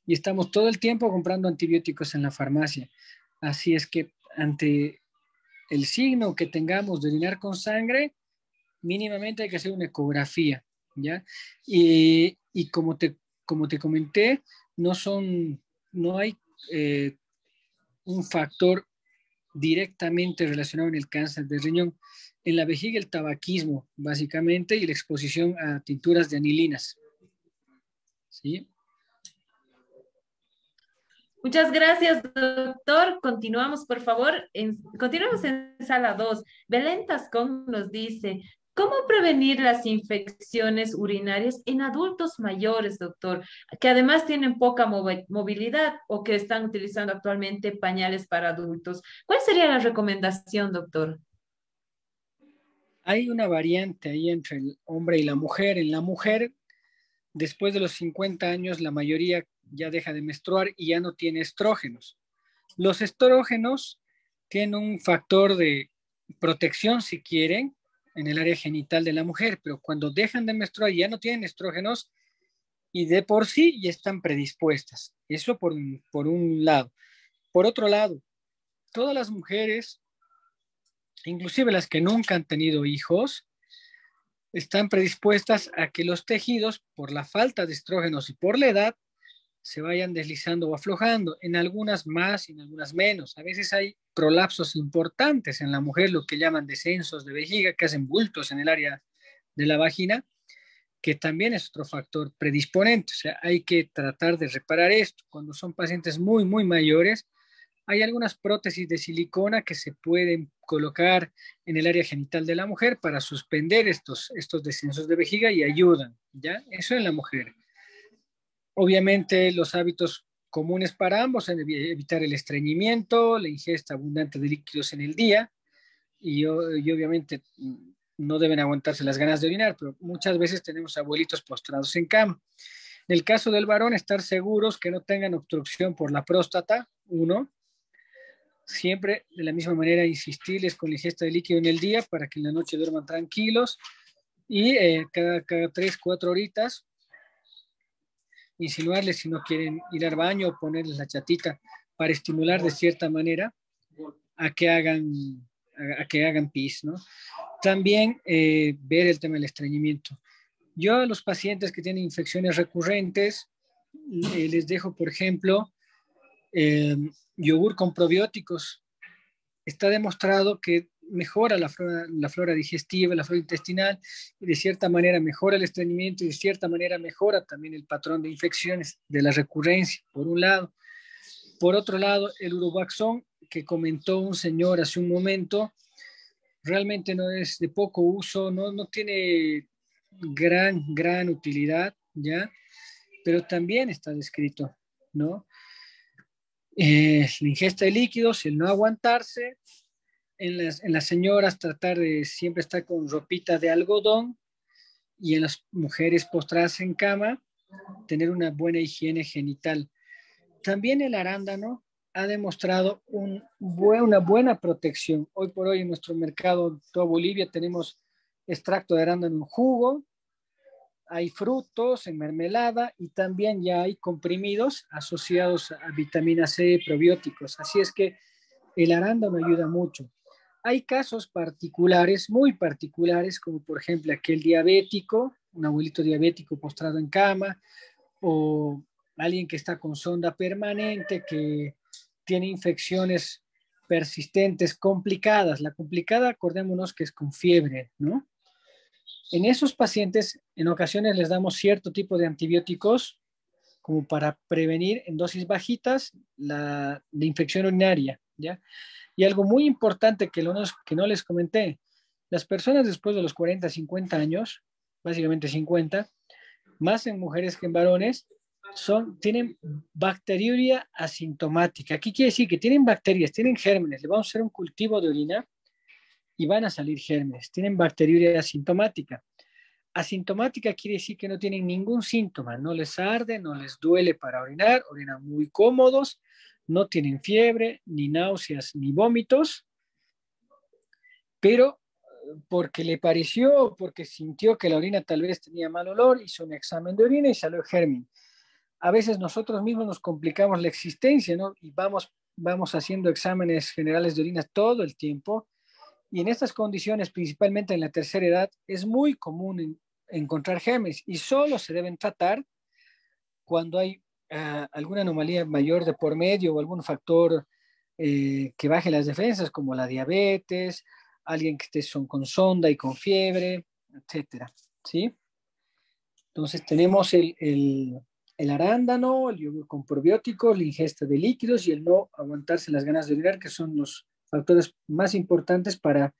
Y estamos todo el tiempo comprando antibióticos en la farmacia. Así es que ante el signo que tengamos de orinar con sangre, mínimamente hay que hacer una ecografía, ¿ya? Y, y como, te, como te comenté, no son, no hay eh, un factor directamente relacionado en el cáncer de riñón. En la vejiga el tabaquismo, básicamente, y la exposición a tinturas de anilinas. ¿Sí? Muchas gracias, doctor. Continuamos, por favor. Continuamos en sala 2. Belén Tascón nos dice, ¿Cómo prevenir las infecciones urinarias en adultos mayores, doctor, que además tienen poca movilidad o que están utilizando actualmente pañales para adultos? ¿Cuál sería la recomendación, doctor? Hay una variante ahí entre el hombre y la mujer. En la mujer, después de los 50 años, la mayoría ya deja de menstruar y ya no tiene estrógenos. Los estrógenos tienen un factor de protección, si quieren, en el área genital de la mujer, pero cuando dejan de menstruar ya no tienen estrógenos y de por sí ya están predispuestas. Eso por, por un lado. Por otro lado, todas las mujeres, inclusive las que nunca han tenido hijos, están predispuestas a que los tejidos, por la falta de estrógenos y por la edad, se vayan deslizando o aflojando, en algunas más y en algunas menos. A veces hay prolapsos importantes en la mujer, lo que llaman descensos de vejiga, que hacen bultos en el área de la vagina, que también es otro factor predisponente. O sea, hay que tratar de reparar esto. Cuando son pacientes muy, muy mayores, hay algunas prótesis de silicona que se pueden colocar en el área genital de la mujer para suspender estos, estos descensos de vejiga y ayudan, ¿ya? Eso en la mujer. Obviamente los hábitos comunes para ambos evitar el estreñimiento, la ingesta abundante de líquidos en el día y, obviamente mm, no deben aguantarse las ganas de orinar, pero muchas veces tenemos abuelitos postrados en cama. En el caso del varón, estar seguros que no tengan obstrucción por la próstata, uno. Siempre de la misma manera insistirles con la ingesta de líquido en el día para que en la noche duerman tranquilos y eh, cada, cada tres, cuatro horitas insinuarles si no quieren ir al baño o ponerles la chatita para estimular de cierta manera a que hagan, a, que hagan pis, ¿no? También eh, ver el tema del estreñimiento. Yo a los pacientes que tienen infecciones recurrentes eh, les dejo, por ejemplo, eh, yogur con probióticos. Está demostrado que mejora la flora, digestiva, la flora intestinal, y de cierta manera mejora el estreñimiento y de cierta manera mejora también el patrón de infecciones, de la recurrencia, por un lado. Por otro lado, el urobaxón, que comentó un señor hace un momento, realmente no es de poco uso, no, no tiene gran, gran utilidad, ¿ya? Pero también está descrito, ¿no? Eh, la ingesta de líquidos, el no aguantarse, en las, en las señoras tratar de siempre estar con ropita de algodón y en las mujeres postradas en cama tener una buena higiene genital. También el arándano ha demostrado un una buena protección. Hoy por hoy en nuestro mercado, toda Bolivia, tenemos extracto de arándano en jugo hay frutos en mermelada y también ya hay comprimidos asociados a vitamina C, probióticos. Así es que el arándano ayuda mucho. Hay casos particulares, muy particulares, como por ejemplo aquel diabético, un abuelito diabético postrado en cama, o alguien que está con sonda permanente, que tiene infecciones persistentes, complicadas. La complicada, acordémonos que es con fiebre, ¿no? En esos pacientes, en ocasiones les damos cierto tipo de antibióticos como para prevenir en dosis bajitas la, infección urinaria, ¿ya? Y algo muy importante que, no les comenté, las personas después de los 40, 50 años, básicamente 50, más en mujeres que en varones, tienen bacteriuria asintomática. ¿Qué quiere decir? Que tienen bacterias, tienen gérmenes. Le vamos a hacer un cultivo de orina y van a salir gérmenes. Tienen bacteriuria asintomática. Asintomática quiere decir que no tienen ningún síntoma, no les arde, no les duele para orinar, orinan muy cómodos, no tienen fiebre, ni náuseas, ni vómitos, pero porque le pareció, porque sintió que la orina tal vez tenía mal olor, hizo un examen de orina y salió germen. A veces nosotros mismos nos complicamos la existencia, ¿no? Y vamos, vamos haciendo exámenes generales de orina todo el tiempo y en estas condiciones, principalmente en la tercera edad, es muy común encontrar gérmenes y solo se deben tratar cuando hay ah, alguna anomalía mayor de por medio o algún factor eh, que baje las defensas, como la diabetes, alguien que esté son con sonda y con fiebre, etcétera, ¿sí? Entonces tenemos el, el, el arándano, el yogur con probióticos, la ingesta de líquidos y el no aguantarse las ganas de orinar, que son los factores más importantes para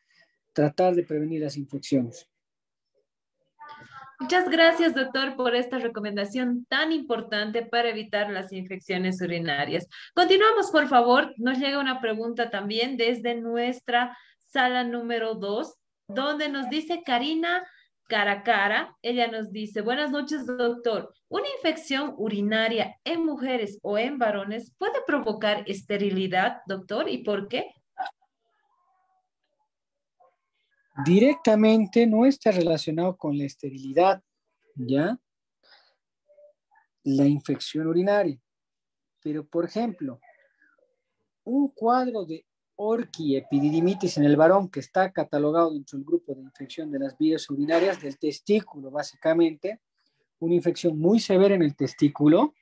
tratar de prevenir las infecciones. Muchas gracias, doctor, por esta recomendación tan importante para evitar las infecciones urinarias. Continuamos, por favor. Nos llega una pregunta también desde nuestra sala número dos, donde nos dice Karina Caracara. Ella nos dice, buenas noches, doctor. ¿Una infección urinaria en mujeres o en varones puede provocar esterilidad, doctor? ¿Y por qué? Directamente no está relacionado con la esterilidad, ¿ya? La infección urinaria. Pero, por ejemplo, un cuadro de orquiepididimitis en el varón que está catalogado dentro del grupo de infección de las vías urinarias del testículo, básicamente, una infección muy severa en el testículo,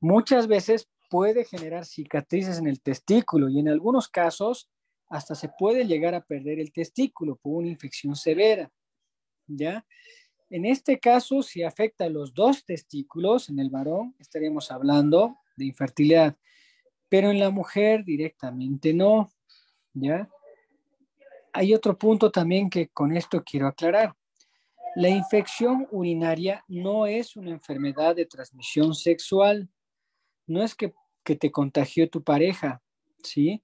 muchas veces puede generar cicatrices en el testículo y en algunos casos hasta se puede llegar a perder el testículo por una infección severa, ¿ya? En este caso, si afecta a los dos testículos en el varón, estaríamos hablando de infertilidad, pero en la mujer directamente no, ¿ya? Hay otro punto también que con esto quiero aclarar. La infección urinaria no es una enfermedad de transmisión sexual, no es que, que te contagió tu pareja, ¿sí?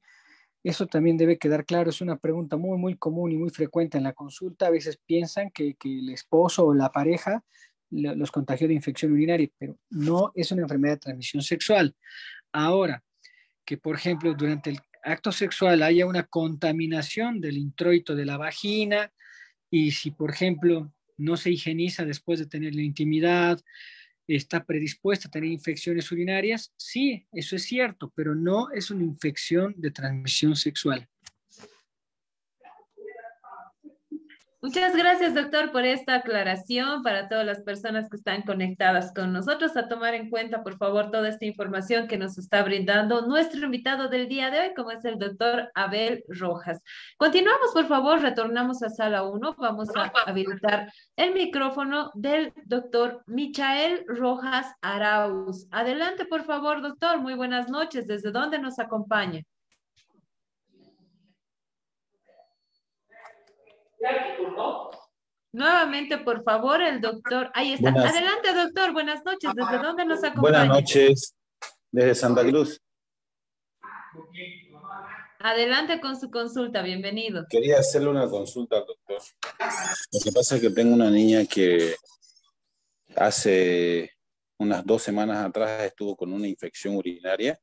Eso también debe quedar claro, es una pregunta muy, muy común y muy frecuente en la consulta. A veces piensan que, el esposo o la pareja los contagió de infección urinaria, pero no es una enfermedad de transmisión sexual. Ahora, que por ejemplo durante el acto sexual haya una contaminación del introito de la vagina y si por ejemplo no se higieniza después de tener la intimidad, está predispuesta a tener infecciones urinarias, sí, eso es cierto, pero no es una infección de transmisión sexual. Muchas gracias, doctor, por esta aclaración para todas las personas que están conectadas con nosotros. A tomar en cuenta, por favor, toda esta información que nos está brindando nuestro invitado del día de hoy, como es el doctor Abel Rojas. Continuamos, por favor, retornamos a sala 1. Vamos a habilitar el micrófono del doctor Michael Rojas Arauz. Adelante, por favor, doctor. Muy buenas noches. ¿Desde dónde nos acompaña? Nuevamente, por favor, el doctor. Ahí está. Adelante, doctor. Buenas noches. ¿Desde dónde nos acompaña? Buenas noches. Desde Santa Cruz. Adelante con su consulta. Bienvenido. Quería hacerle una consulta al doctor. Lo que pasa es que tengo una niña que hace unas dos semanas atrás estuvo con una infección urinaria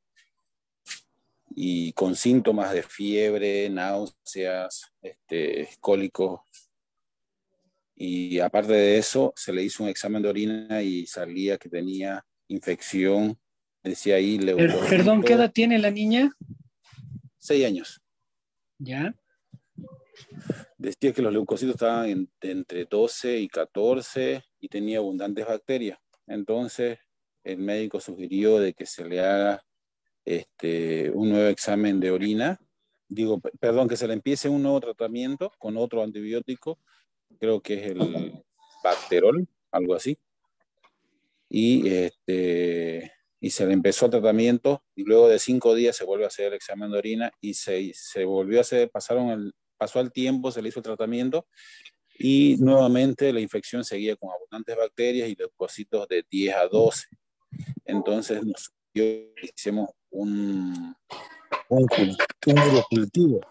y con síntomas de fiebre, náuseas, este, cólicos. Y aparte de eso, se le hizo un examen de orina y salía que tenía infección, decía ahí Perdón, ¿qué edad tiene la niña? Seis años. ¿Ya? Decía que los leucocitos estaban entre 12 y 14 y tenía abundantes bacterias. Entonces, el médico sugirió de que se le haga este, un nuevo examen de orina. Digo, perdón, que se le empiece un nuevo tratamiento con otro antibiótico, creo que es el Bacterol, algo así. Y, este, y se le empezó el tratamiento y luego de cinco días se vuelve a hacer el examen de orina y se, se volvió a hacer, pasaron el, pasó el tiempo, se le hizo el tratamiento y nuevamente la infección seguía con abundantes bacterias y leucocitos de 10 a 12. Entonces nos hicimos un, un, cultivo.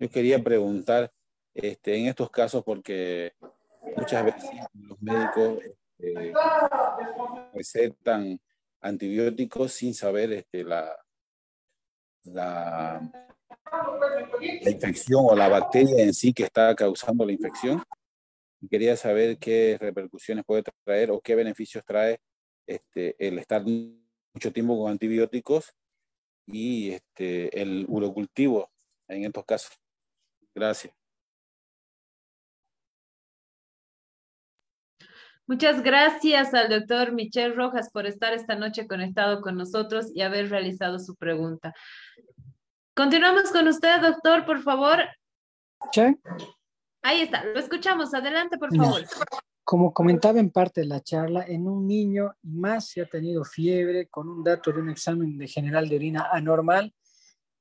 Yo quería preguntar este, en estos casos porque muchas veces los médicos este, recetan antibióticos sin saber este, la, la, la infección o la bacteria en sí que está causando la infección. Quería saber qué repercusiones puede traer o qué beneficios trae este, el estar mucho tiempo con antibióticos y este, el urocultivo en estos casos. Gracias. Muchas gracias al doctor Michel Rojas por estar esta noche conectado con nosotros y haber realizado su pregunta. Continuamos con usted, doctor, por favor. ¿Sí? Ahí está, lo escuchamos. Adelante, por favor. Como comentaba en parte de la charla, en un niño y más si ha tenido fiebre con un dato de un examen de general de orina anormal,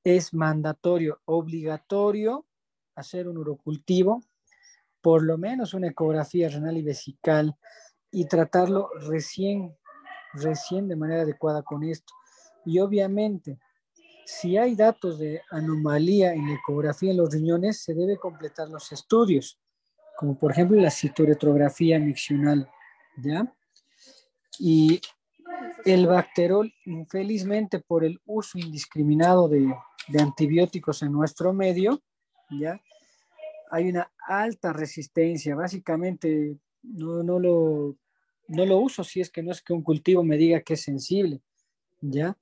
es mandatorio, obligatorio hacer un urocultivo, por lo menos una ecografía renal y vesical y tratarlo recién, recién de manera adecuada con esto. Y obviamente, si hay datos de anomalía en ecografía en los riñones, se debe completar los estudios, como por ejemplo la citoretrografía miccional, ¿ya? Y el bacterol, infelizmente por el uso indiscriminado de, de antibióticos en nuestro medio, ¿ya? Hay una alta resistencia, básicamente no, no, lo, no lo uso si es que no es que un cultivo me diga que es sensible, ¿ya?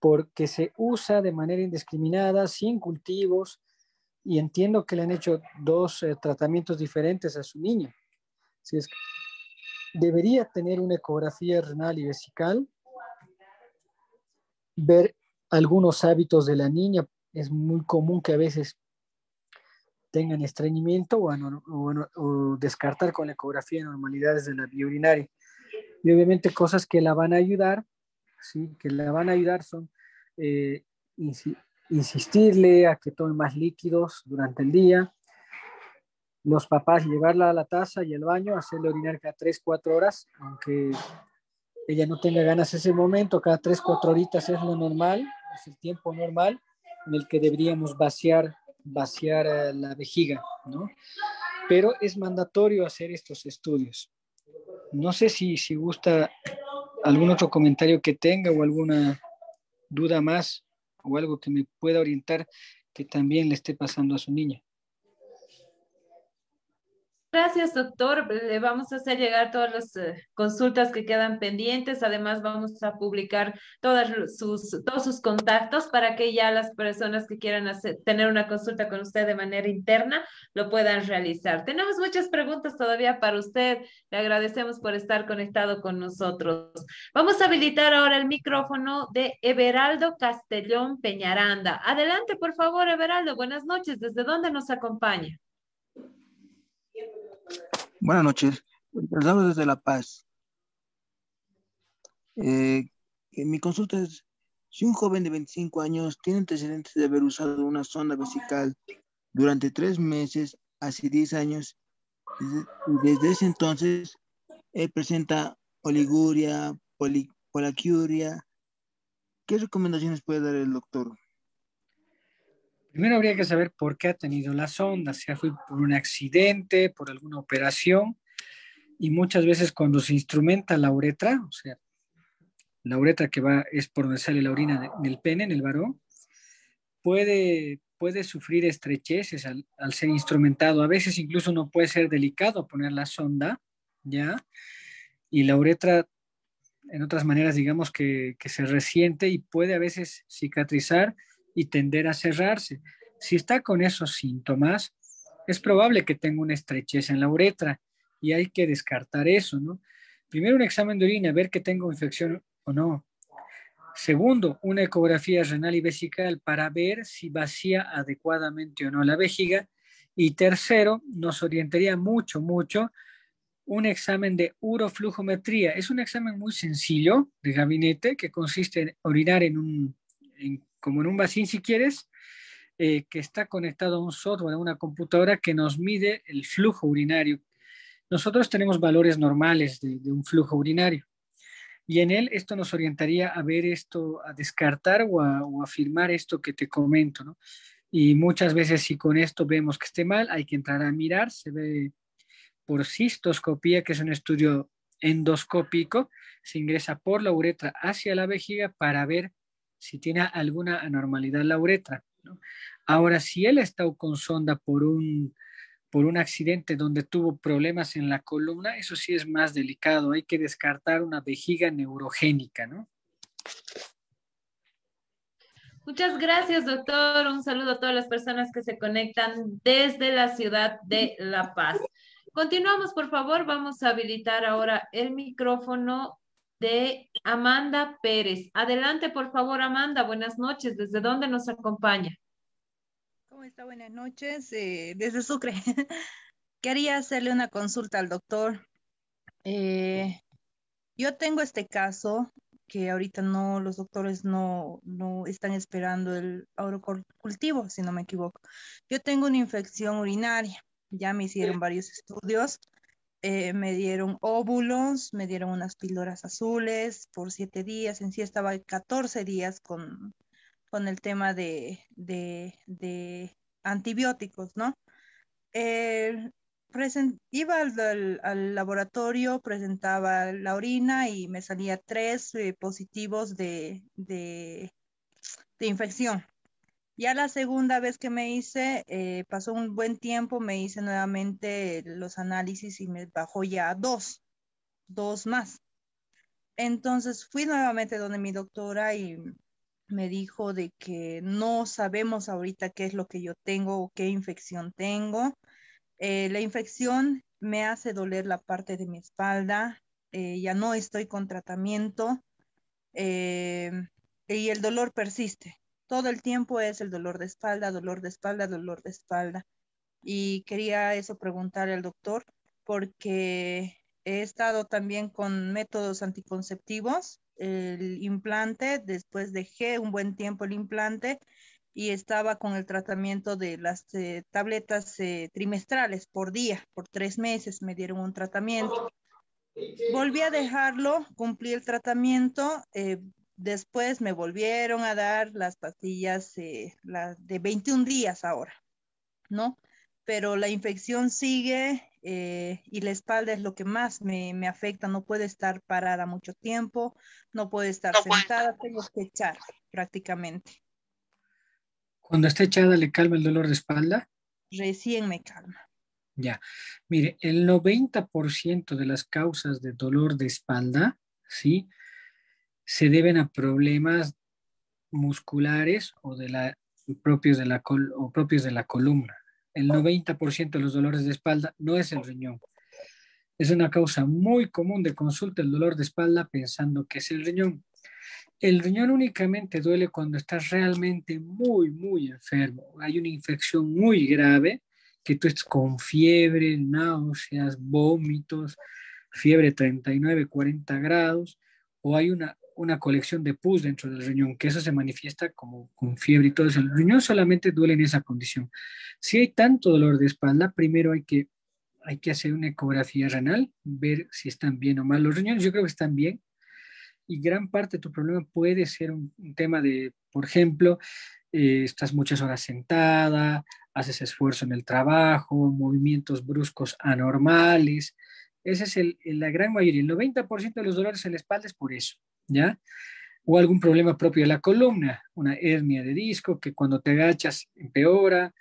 porque se usa de manera indiscriminada, sin cultivos, y entiendo que le han hecho dos eh, tratamientos diferentes a su niña. Si es debería tener una ecografía renal y vesical, ver algunos hábitos de la niña. Es muy común que a veces tengan estreñimiento o, descartar con la ecografía normalidades de la vía urinaria. Y obviamente cosas que la van a ayudar ¿sí? que le van a ayudar son eh, insistirle a que tome más líquidos durante el día, los papás llevarla a la taza y al baño, hacerle orinar cada 3, 4 horas, aunque ella no tenga ganas ese momento, cada 3, 4 horitas es lo normal, es el tiempo normal en el que deberíamos vaciar, vaciar eh, la vejiga, ¿no? Pero es mandatorio hacer estos estudios. No sé si, si gusta algún otro comentario que tenga o alguna duda más o algo que me pueda orientar que también le esté pasando a su niña. Gracias, doctor. Le vamos a hacer llegar todas las eh, consultas que quedan pendientes. Además, vamos a publicar todas sus, todos sus contactos para que ya las personas que quieran tener una consulta con usted de manera interna lo puedan realizar. Tenemos muchas preguntas todavía para usted. Le agradecemos por estar conectado con nosotros. Vamos a habilitar ahora el micrófono de Everaldo Castellón Peñaranda. Adelante, por favor, Everaldo. Buenas noches. ¿Desde dónde nos acompaña? Buenas noches. Hablamos desde La Paz. Eh, mi consulta es, si un joven de 25 años tiene antecedentes de haber usado una sonda vesical durante tres meses, hace 10 años, y desde ese entonces él presenta oliguria, polacuria, ¿qué recomendaciones puede dar el doctor? Primero habría que saber por qué ha tenido la sonda, si fue por un accidente, por alguna operación, y muchas veces cuando se instrumenta la uretra, o sea, la uretra que va es por donde sale la orina del pene en el varón, puede puede sufrir estrecheces al, ser instrumentado. A veces incluso no puede ser delicado poner la sonda, ¿ya? Y la uretra, en otras maneras, digamos que se resiente y puede a veces cicatrizar y tender a cerrarse. Si está con esos síntomas, es probable que tenga una estrechez en la uretra y hay que descartar eso, ¿no? Primero un examen de orina, ver que tengo infección o no. Segundo, una ecografía renal y vesical para ver si vacía adecuadamente o no la vejiga. Y tercero, nos orientaría mucho, mucho un examen de uroflujometría. Es un examen muy sencillo de gabinete que consiste en orinar en un, como en un vacín si quieres, eh, que está conectado a un software, a una computadora que nos mide el flujo urinario. Nosotros tenemos valores normales de un flujo urinario. Y en él esto nos orientaría a ver esto, a descartar o a, afirmar esto que te comento. Y muchas veces si con esto vemos que esté mal, hay que entrar a mirar, se ve por cistoscopía, que es un estudio endoscópico, se ingresa por la uretra hacia la vejiga para ver si tiene alguna anormalidad la uretra. Ahora, si él está con sonda por un por un accidente donde tuvo problemas en la columna, eso sí es más delicado. Hay que descartar una vejiga neurogénica, ¿no? Muchas gracias, doctor. Un saludo a todas las personas que se conectan desde la ciudad de La Paz. Continuamos, por favor. Vamos a habilitar ahora el micrófono de Amanda Pérez. Adelante, por favor, Amanda. Buenas noches. ¿Desde dónde nos acompaña? ¿Cómo está? Buenas noches. Eh, desde Sucre. *laughs* Quería hacerle una consulta al doctor. Eh, yo tengo este caso que ahorita no, los doctores no, no están esperando el cultivo, si no me equivoco. Yo tengo una infección urinaria. Ya me hicieron varios estudios. Eh, me dieron óvulos, me dieron unas píldoras azules por siete días. En sí estaba 14 días con, con el tema de, antibióticos, ¿no? iba al, laboratorio, presentaba la orina y me salía tres eh, positivos de, de, infección. Ya la segunda vez que me hice, eh, pasó un buen tiempo, me hice nuevamente los análisis y me bajó ya dos, dos más. Entonces fui nuevamente donde mi doctora y me dijo de que no sabemos ahorita qué es lo que yo tengo o qué infección tengo. Eh, la infección me hace doler la parte de mi espalda, eh, ya no estoy con tratamiento eh, y el dolor persiste. Todo el tiempo es el dolor de espalda, dolor de espalda, dolor de espalda. Y quería eso preguntarle al doctor porque he estado también con métodos anticonceptivos el implante, después dejé un buen tiempo el implante y estaba con el tratamiento de las eh, tabletas eh, trimestrales por día, por tres meses me dieron un tratamiento. Volví a dejarlo, cumplí el tratamiento, eh, después me volvieron a dar las pastillas las de 21 días ahora, ¿no? Pero la infección sigue, eh, y la espalda es lo que más me, afecta. No puede estar parada mucho tiempo, no puede estar sentada, tengo que echar prácticamente. Cuando está echada, ¿le calma el dolor de espalda? Recién me calma. Ya, mire, el 90% de las causas de dolor de espalda, ¿sí? Se deben a problemas musculares o de la, propios, de la, o propios de la columna el 90% de los dolores de espalda no es el riñón. Es una causa muy común de consulta el dolor de espalda pensando que es el riñón. El riñón únicamente duele cuando estás realmente muy, muy enfermo. Hay una infección muy grave que tú estás con fiebre, náuseas, vómitos, fiebre 39, 40 grados, o hay una una colección de pus dentro del riñón, que eso se manifiesta como con fiebre y todo eso. El riñón solamente duele en esa condición. Si hay tanto dolor de espalda, primero hay que, hay que hacer una ecografía renal, ver si están bien o mal los riñones. Yo creo que están bien. Y gran parte de tu problema puede ser un, tema de, por ejemplo, eh, estás muchas horas sentada, haces esfuerzo en el trabajo, movimientos bruscos anormales. Esa es el, la gran mayoría. El 90% de los dolores en la espalda es por eso. ¿Ya? o algún problema propio de la columna, una hernia de disco que cuando te agachas empeora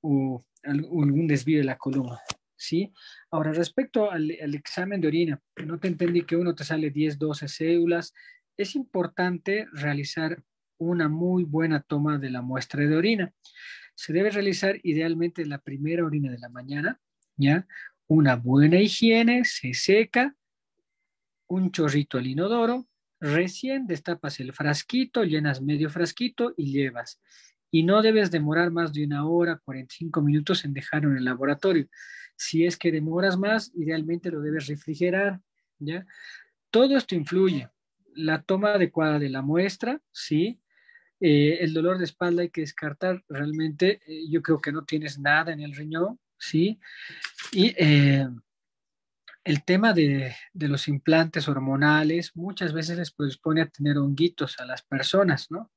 o algún desvío de la columna. ¿sí? Ahora, respecto al, al, examen de orina, no te entendí que uno te sale 10, 12 células. Es importante realizar una muy buena toma de la muestra de orina. Se debe realizar idealmente la primera orina de la mañana, ¿ya? Una buena higiene, se seca, un chorrito al inodoro, recién destapas el frasquito, llenas medio frasquito y llevas. Y no debes demorar más de una hora, 45 minutos en dejarlo en el laboratorio. Si es que demoras más, idealmente lo debes refrigerar, ¿ya? Todo esto influye. La toma adecuada de la muestra, ¿sí? Eh, el dolor de espalda hay que descartar realmente. Eh, yo creo que no tienes nada en el riñón, ¿sí? Y eh, el tema de, los implantes hormonales muchas veces les predispone a tener honguitos a las personas, ¿no?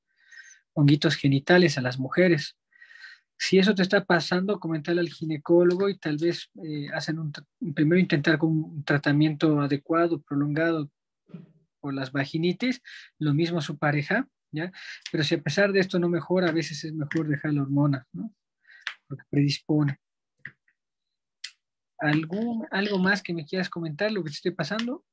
Honguitos genitales a las mujeres. Si eso te está pasando, comentarle al ginecólogo y tal vez hacen un, primero intentar con un tratamiento adecuado, prolongado por las vaginitis, lo mismo a su pareja, pero si a pesar de esto no mejora, a veces es mejor dejar la hormona. Porque predispone. ¿Algún, ¿Algo más que me quieras comentar, lo que te esté pasando?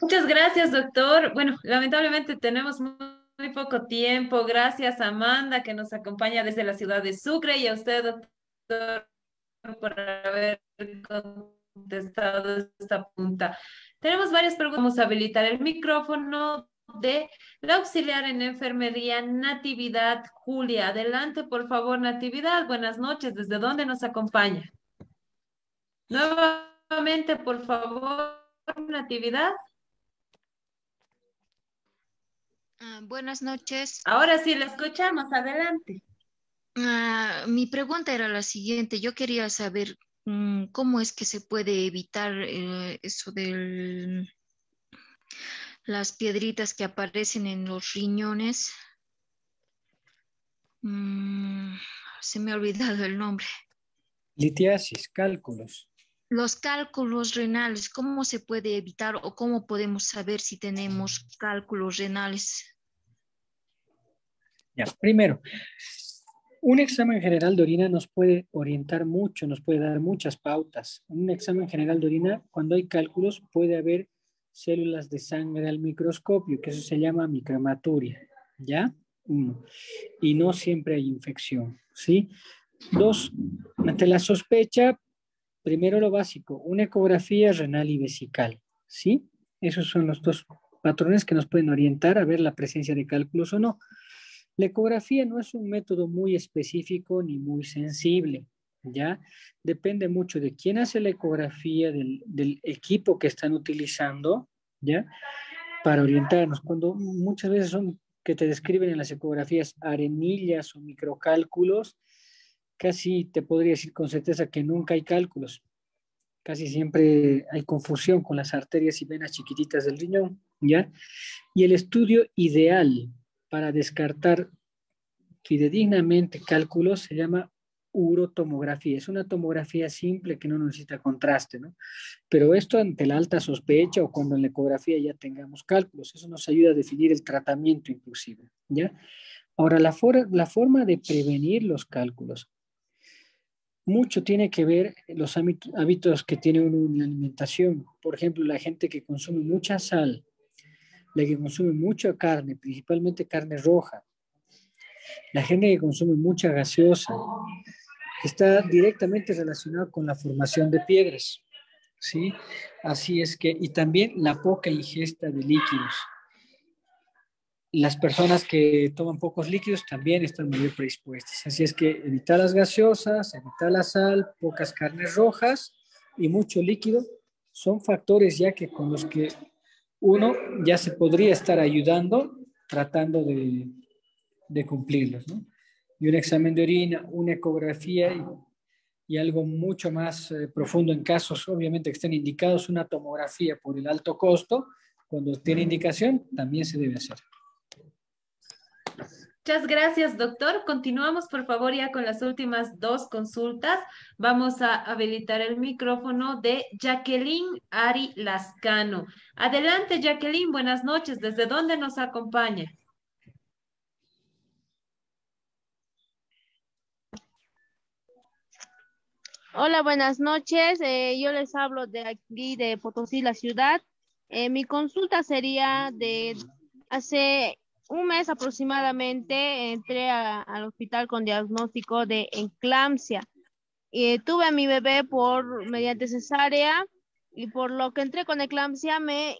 Muchas gracias, doctor. Bueno, lamentablemente tenemos muy poco tiempo. Gracias, Amanda, que nos acompaña desde la ciudad de Sucre, y a usted, doctor, por haber contestado esta punta. Tenemos varias preguntas. Vamos a habilitar el micrófono de la auxiliar en enfermería Natividad Julia. Adelante, por favor, Natividad. Buenas noches. ¿Desde dónde nos acompaña? Nuevamente, por favor, Natividad. Ah, buenas noches. Ahora sí, la escuchamos. Adelante. Ah, mi pregunta era la siguiente. Yo quería saber Mm, ¿Cómo es que se puede evitar eh, eso de las piedritas que aparecen en los riñones? Mm, se me ha olvidado el nombre. Litiasis, cálculos. Los cálculos renales, ¿cómo se puede evitar o cómo podemos saber si tenemos cálculos renales? Ya, primero, un examen general de orina nos puede orientar mucho, nos puede dar muchas pautas. Un examen general de orina, cuando hay cálculos, puede haber células de sangre al microscopio, que eso se llama micromaturia, ¿ya? Uno. Y no siempre hay infección, ¿sí? Dos, ante la sospecha, primero lo básico, una ecografía renal y vesical, ¿sí? Esos son los dos patrones que nos pueden orientar a ver la presencia de cálculos o no. La ecografía no es un método muy específico ni muy sensible, ¿ya? Depende mucho de quién hace la ecografía, del, equipo que están utilizando, ¿ya? Para orientarnos. Cuando muchas veces son que te describen en las ecografías arenillas o microcálculos, casi te podría decir con certeza que nunca hay cálculos. Casi siempre hay confusión con las arterias y venas chiquititas del riñón, ¿ya? Y el estudio ideal para descartar fidedignamente cálculos se llama urotomografía. Es una tomografía simple que no necesita contraste, ¿no? Pero esto ante la alta sospecha o cuando en la ecografía ya tengamos cálculos, eso nos ayuda a definir el tratamiento inclusive, ¿ya? Ahora, la, la forma de prevenir los cálculos. Mucho tiene que ver los hábitos que tiene uno en la alimentación. Por ejemplo, la gente que consume mucha sal, la que consume mucha carne, principalmente carne roja, la gente que consume mucha gaseosa, está directamente relacionado con la formación de piedras, ¿sí? Así es que, y también la poca ingesta de líquidos. Las personas que toman pocos líquidos también están muy predispuestas. Así es que evitar las gaseosas, evitar la sal, pocas carnes rojas y mucho líquido son factores ya que con los que uno ya se podría estar ayudando tratando de, de cumplirlos, ¿no? Y un examen de orina, una ecografía y, algo mucho más eh, profundo en casos, obviamente, que estén indicados, una tomografía por el alto costo, cuando tiene indicación, también se debe hacer. Muchas gracias, doctor. Continuamos, por favor, ya con las últimas dos consultas. Vamos a habilitar el micrófono de Jacqueline Ari Lascano. Adelante, Jacqueline. Buenas noches. ¿Desde dónde nos acompaña? Hola, buenas noches. Eh, yo les hablo de aquí, de Potosí, la ciudad. Eh, mi consulta sería de hace un mes aproximadamente entré al hospital con diagnóstico de enclampsia. Y tuve a mi bebé por mediante cesárea y por lo que entré con eclampsia me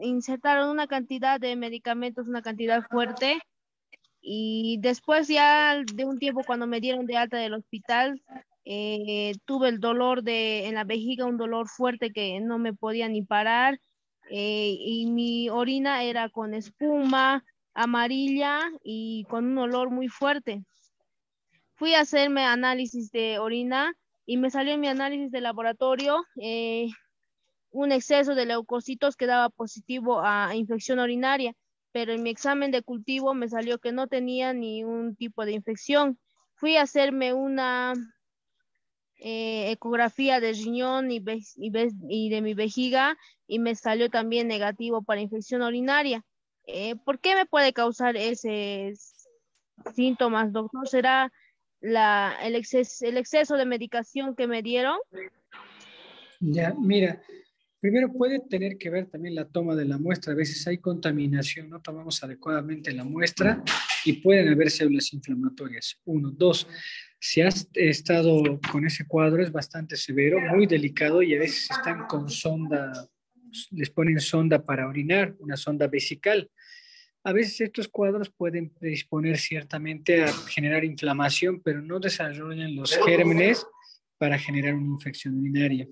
insertaron una cantidad de medicamentos, una cantidad fuerte. Y después ya de un tiempo cuando me dieron de alta del hospital, eh, tuve el dolor de, en la vejiga, un dolor fuerte que no me podía ni parar. Eh, y mi orina era con espuma, amarilla y con un olor muy fuerte. Fui a hacerme análisis de orina y me salió en mi análisis de laboratorio eh, un exceso de leucocitos que daba positivo a infección urinaria, pero en mi examen de cultivo me salió que no tenía ni un tipo de infección. Fui a hacerme una eh, ecografía de riñón y, de mi vejiga y me salió también negativo para infección urinaria. Eh, ¿Por qué me puede causar ese síntomas, doctor? ¿Será el, exceso, el exceso de medicación que me dieron? Ya, mira, primero puede tener que ver también la toma de la muestra. A veces hay contaminación, no tomamos adecuadamente la muestra y pueden haber células inflamatorias. Uno. Dos, si has estado con ese cuadro es bastante severo, muy delicado y a veces están con sonda, les ponen sonda para orinar, una sonda vesical. A veces estos cuadros pueden predisponer ciertamente a generar inflamación, pero no desarrollan los gérmenes para generar una infección urinaria.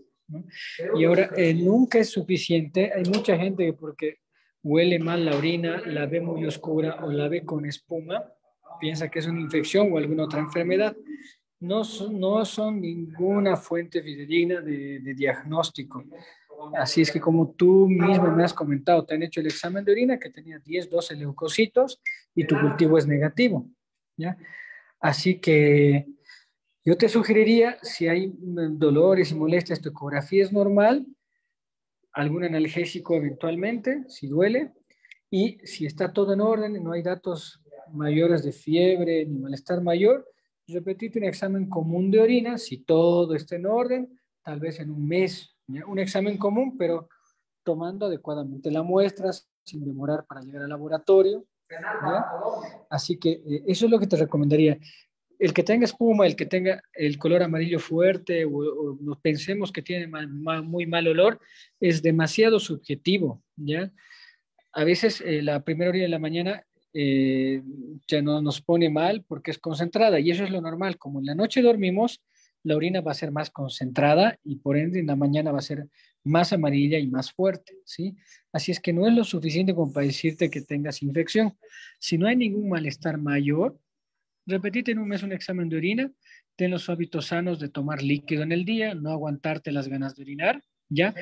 Y ahora, eh, nunca es suficiente. Hay mucha gente que porque huele mal la orina, la ve muy oscura o la ve con espuma, piensa que es una infección o alguna otra enfermedad. No son, no son ninguna fuente fidedigna de, de diagnóstico. Así es que como tú mismo me has comentado, te han hecho el examen de orina que tenía 10, 12 leucocitos y tu cultivo es negativo, ¿ya? Así que yo te sugeriría, si hay dolores y molestias, tu ecografía es normal, algún analgésico eventualmente, si duele, y si está todo en orden no hay datos mayores de fiebre ni malestar mayor, repetite un examen común de orina, si todo está en orden, tal vez en un mes un examen común, pero tomando adecuadamente la muestra, sin demorar para llegar al laboratorio. Así que eh, eso es lo que te recomendaría. El que tenga espuma, el que tenga el color amarillo fuerte o, pensemos que tiene muy mal olor, es demasiado subjetivo. ¿ya? A veces eh, la primera hora de la mañana eh, ya no nos pone mal porque es concentrada y eso es lo normal. Como en la noche dormimos, la orina va a ser más concentrada y por ende en la mañana va a ser más amarilla y más fuerte, ¿sí? Así es que no es lo suficiente como para decirte que tengas infección. Si no hay ningún malestar mayor, repetite en un mes un examen de orina, ten los hábitos sanos de tomar líquido en el día, no aguantarte las ganas de orinar, ¿ya?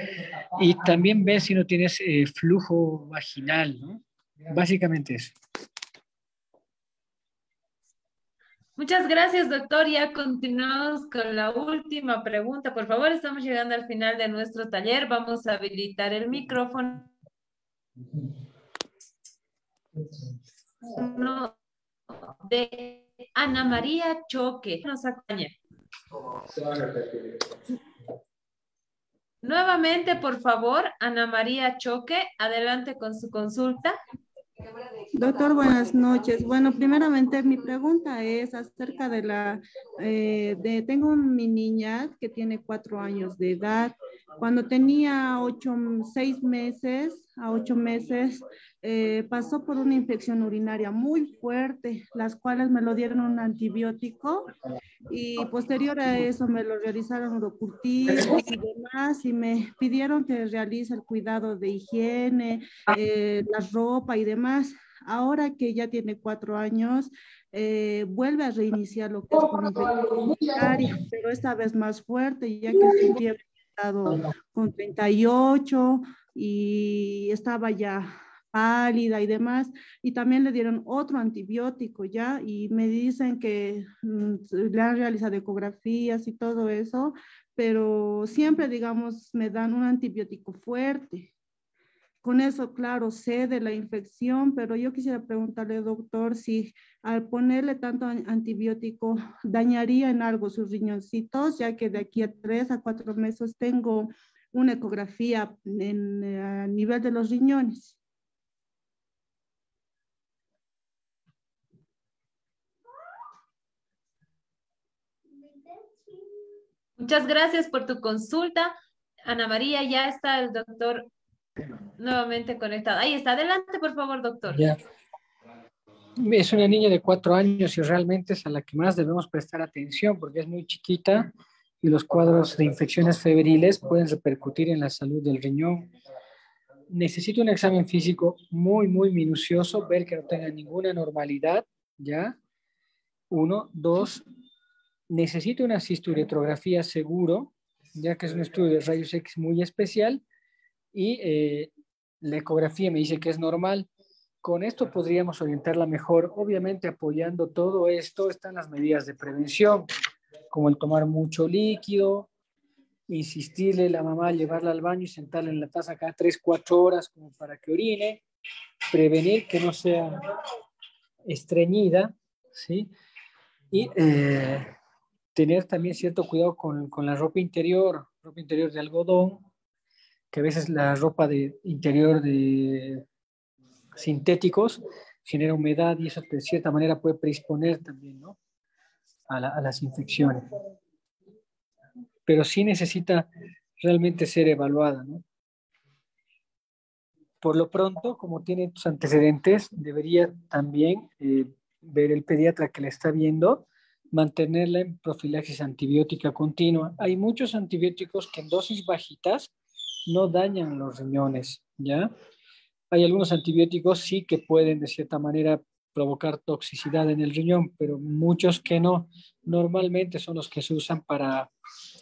Y también ve si no tienes eh, flujo vaginal. Básicamente eso. Muchas gracias, doctor. Ya continuamos con la última pregunta. Por favor, estamos llegando al final de nuestro taller. Vamos a habilitar el micrófono. de Ana María Choque. Nos acompaña. Nuevamente, por favor, Ana María Choque, adelante con su consulta. Doctor, buenas noches. Bueno, primeramente mi pregunta es acerca de la, eh, de, tengo mi niña que tiene cuatro años de edad. Cuando tenía ocho, seis meses a ocho meses, eh, pasó por una infección urinaria muy fuerte, las cuales me lo dieron un antibiótico y posterior a eso me lo realizaron cultivos y demás y me pidieron que realice el cuidado de higiene, eh, la ropa y demás. Ahora que ya tiene cuatro años, eh, vuelve a reiniciar lo que es con infección urinaria, pero esta vez más fuerte, ya que se estado con 38 y estaba ya pálida y demás, y también le dieron otro antibiótico, ¿ya? Y me dicen que mm, le han realizado ecografías y todo eso, pero siempre, digamos, me dan un antibiótico fuerte. Con eso, claro, sé de la infección, pero yo quisiera preguntarle, doctor, si al ponerle tanto antibiótico dañaría en algo sus riñoncitos, ya que de aquí a tres a cuatro meses tengo una ecografía en, eh, a nivel de los riñones. Muchas gracias por tu consulta. Ana María, ya está el doctor nuevamente conectado. Ahí está, adelante por favor, doctor. Es una niña de cuatro años y realmente es a la que más debemos prestar atención porque es muy chiquita y los cuadros de infecciones febriles pueden repercutir en la salud del riñón. Necesito un examen físico muy, muy minucioso, ver que no tenga ninguna normalidad, ¿ya? Uno. Dos, necesito una cisturetrografía seguro, ya que es un estudio de rayos X muy especial y eh, la ecografía me dice que es normal. Con esto podríamos orientarla mejor. Obviamente apoyando todo esto están las medidas de prevención, como el tomar mucho líquido, insistirle a la mamá, llevarla al baño y sentarla en la taza cada 3, 4 horas como para que orine, prevenir que no sea estreñida, ¿sí? Y eh, tener también cierto cuidado con, con, la ropa interior, ropa interior de algodón, que a veces la ropa de interior de sintéticos genera humedad y eso de cierta manera puede predisponer también ¿no? A, las infecciones. Pero sí necesita realmente ser evaluada. ¿no? Por lo pronto, como tiene tus antecedentes, debería también eh, ver el pediatra que le está viendo, mantenerla en profilaxis antibiótica continua. Hay muchos antibióticos que en dosis bajitas no dañan los riñones, ¿ya? Hay algunos antibióticos sí que pueden de cierta manera provocar toxicidad en el riñón, pero muchos que no. Normalmente son los que se usan para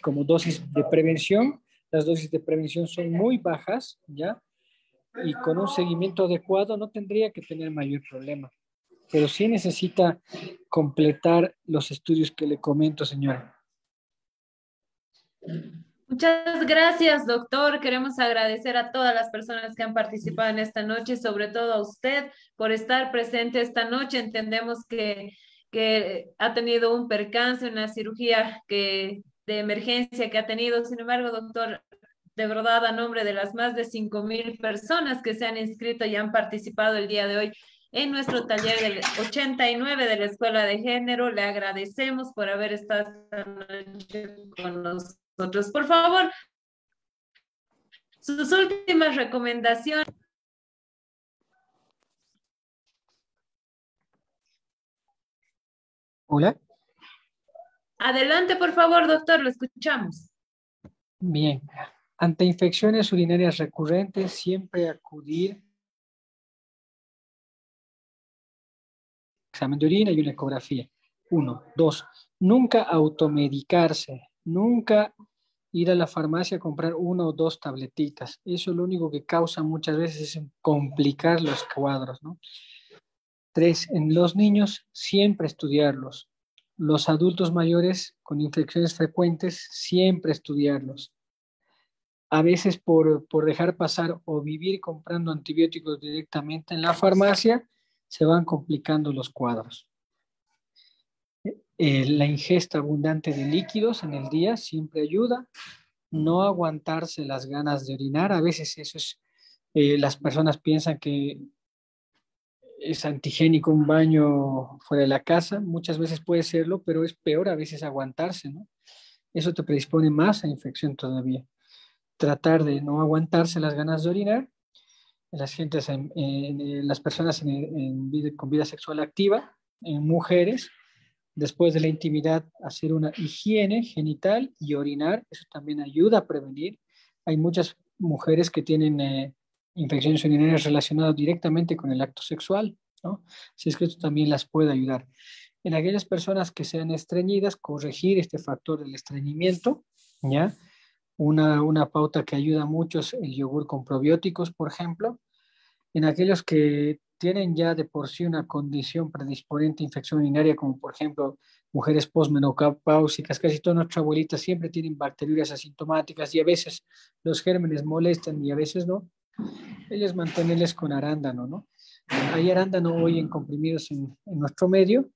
como dosis de prevención. Las dosis de prevención son muy bajas, ¿ya? Y con un seguimiento adecuado no tendría que tener mayor problema. Pero sí necesita completar los estudios que le comento, señora. Muchas gracias, doctor. Queremos agradecer a todas las personas que han participado en esta noche, sobre todo a usted por estar presente esta noche. Entendemos que, que ha tenido un percance, una cirugía que, de emergencia que ha tenido. Sin embargo, doctor, de verdad, a nombre de las más de 5 mil personas que se han inscrito y han participado el día de hoy en nuestro taller del 89 de la Escuela de Género, le agradecemos por haber estado esta noche con nosotros nosotros. Por favor, sus últimas recomendaciones. Hola. Adelante, por favor, doctor, lo escuchamos. Bien. Ante infecciones urinarias recurrentes, siempre acudir examen de orina y una ecografía. Uno. Dos. Nunca automedicarse. Nunca ir a la farmacia a comprar una o dos tabletitas. Eso lo único que causa muchas veces es complicar los cuadros, ¿no? Tres, en los niños siempre estudiarlos. Los adultos mayores con infecciones frecuentes siempre estudiarlos. A veces por, por dejar pasar o vivir comprando antibióticos directamente en la farmacia, se van complicando los cuadros. Eh, la ingesta abundante de líquidos en el día siempre ayuda. No aguantarse las ganas de orinar. A veces eso es, eh, las personas piensan que es antigénico un baño fuera de la casa. Muchas veces puede serlo, pero es peor a veces aguantarse. Eso te predispone más a infección todavía. Tratar de no aguantarse las ganas de orinar. Las, gentes las personas con vida sexual activa, en mujeres, Después de la intimidad, hacer una higiene genital y orinar, eso también ayuda a prevenir. Hay muchas mujeres que tienen eh, infecciones urinarias relacionadas directamente con el acto sexual, ¿no? Si es que esto también las puede ayudar. En aquellas personas que sean estreñidas, corregir este factor del estreñimiento, ¿ya? Una, una pauta que ayuda mucho es el yogur con probióticos, por ejemplo. en aquellos que tienen ya de por sí una condición predisponente a infección urinaria, como por ejemplo mujeres postmenopáusicas, casi todas nuestras abuelitas siempre tienen bacterias asintomáticas y a veces los gérmenes molestan y a veces no. Ellos mantenerles con arándano, ¿no? Hay arándano hoy en comprimidos en nuestro medio,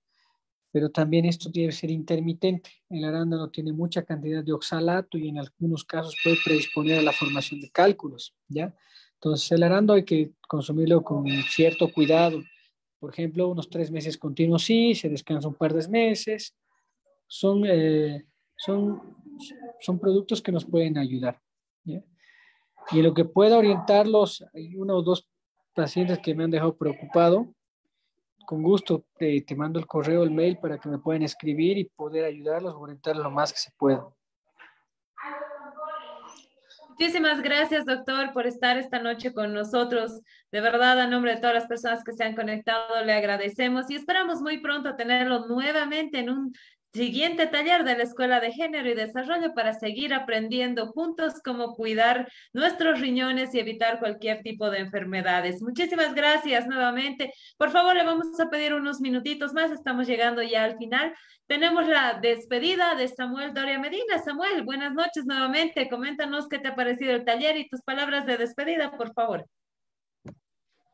pero también esto debe ser intermitente. El arándano tiene mucha cantidad de oxalato y en algunos casos puede predisponer a la formación de cálculos, ¿ya? Entonces, el arándano hay que consumirlo con cierto cuidado. Por ejemplo, unos tres meses continuos sí, se descansa un par de meses. Son, eh, son, son productos que nos pueden ayudar. Y en lo que pueda orientarlos, hay uno o dos pacientes que me han dejado preocupado. Con gusto te, mando el correo, el mail para que me puedan escribir y poder ayudarlos, orientarlos lo más que se pueda. Muchísimas gracias, doctor, por estar esta noche con nosotros. De verdad, a nombre de todas las personas que se han conectado, le agradecemos y esperamos muy pronto tenerlo nuevamente en un siguiente taller de la Escuela de Género y Desarrollo para seguir aprendiendo juntos cómo cuidar nuestros riñones y evitar cualquier tipo de enfermedades. Muchísimas gracias nuevamente. Por favor, le vamos a pedir unos minutitos más. Estamos llegando ya al final. Tenemos la despedida de Samuel Doria Medina. Samuel, buenas noches nuevamente. Coméntanos qué te ha parecido el taller y tus palabras de despedida, por favor.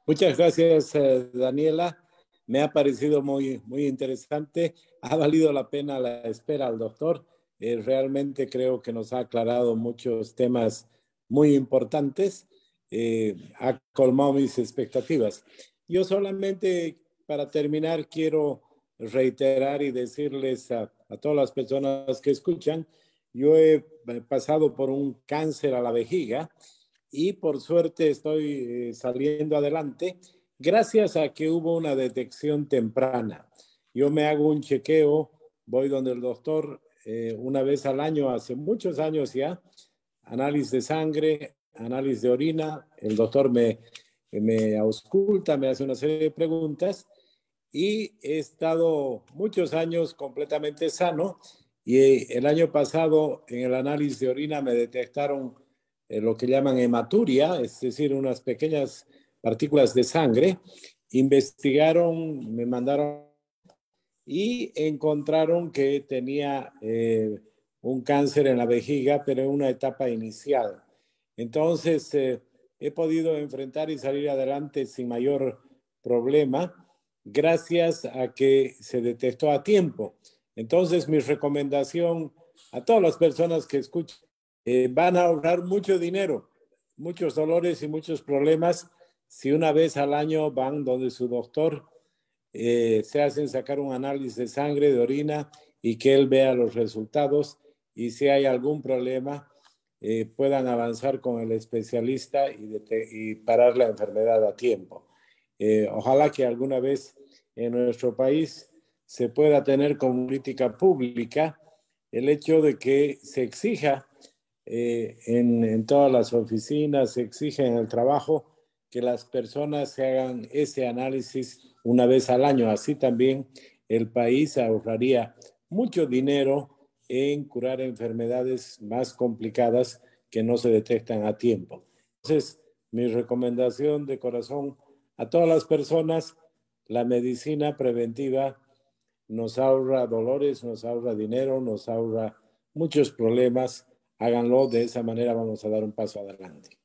Muchas gracias, eh, Daniela. Me ha parecido muy, muy interesante. Ha valido la pena la espera al doctor. Eh, realmente creo que nos ha aclarado muchos temas muy importantes. Eh, ha colmado mis expectativas. Yo solamente, para terminar, quiero reiterar y decirles a, a todas las personas que escuchan, yo he pasado por un cáncer a la vejiga y por suerte estoy eh, saliendo adelante gracias a que hubo una detección temprana. Yo me hago un chequeo, voy donde el doctor eh, una vez al año, hace muchos años ya, análisis de sangre, análisis de orina, el doctor me, me ausculta, me hace una serie de preguntas y he estado muchos años completamente sano y eh, el año pasado en el análisis de orina me detectaron eh, lo que llaman hematuria, es decir, unas pequeñas partículas de sangre, investigaron, me mandaron y encontraron que tenía eh, un cáncer en la vejiga, pero en una etapa inicial. Entonces, eh, he podido enfrentar y salir adelante sin mayor problema gracias a que se detectó a tiempo. Entonces, mi recomendación a todas las personas que escuchan, eh, van a ahorrar mucho dinero, muchos dolores y muchos problemas si una vez al año van donde su doctor, eh, se hacen sacar un análisis de sangre, de orina y que él vea los resultados y si hay algún problema, eh, puedan avanzar con el especialista y, parar la enfermedad a tiempo. Eh, ojalá que alguna vez en nuestro país se pueda tener como política pública el hecho de que se exija en, en, todas las oficinas, se exija en el trabajo que las personas se hagan ese análisis una vez al año. Así también el país ahorraría mucho dinero en curar enfermedades más complicadas que no se detectan a tiempo. Entonces, mi recomendación de corazón a todas las personas, la medicina preventiva nos ahorra dolores, nos ahorra dinero, nos ahorra muchos problemas. Háganlo, de esa manera vamos a dar un paso adelante.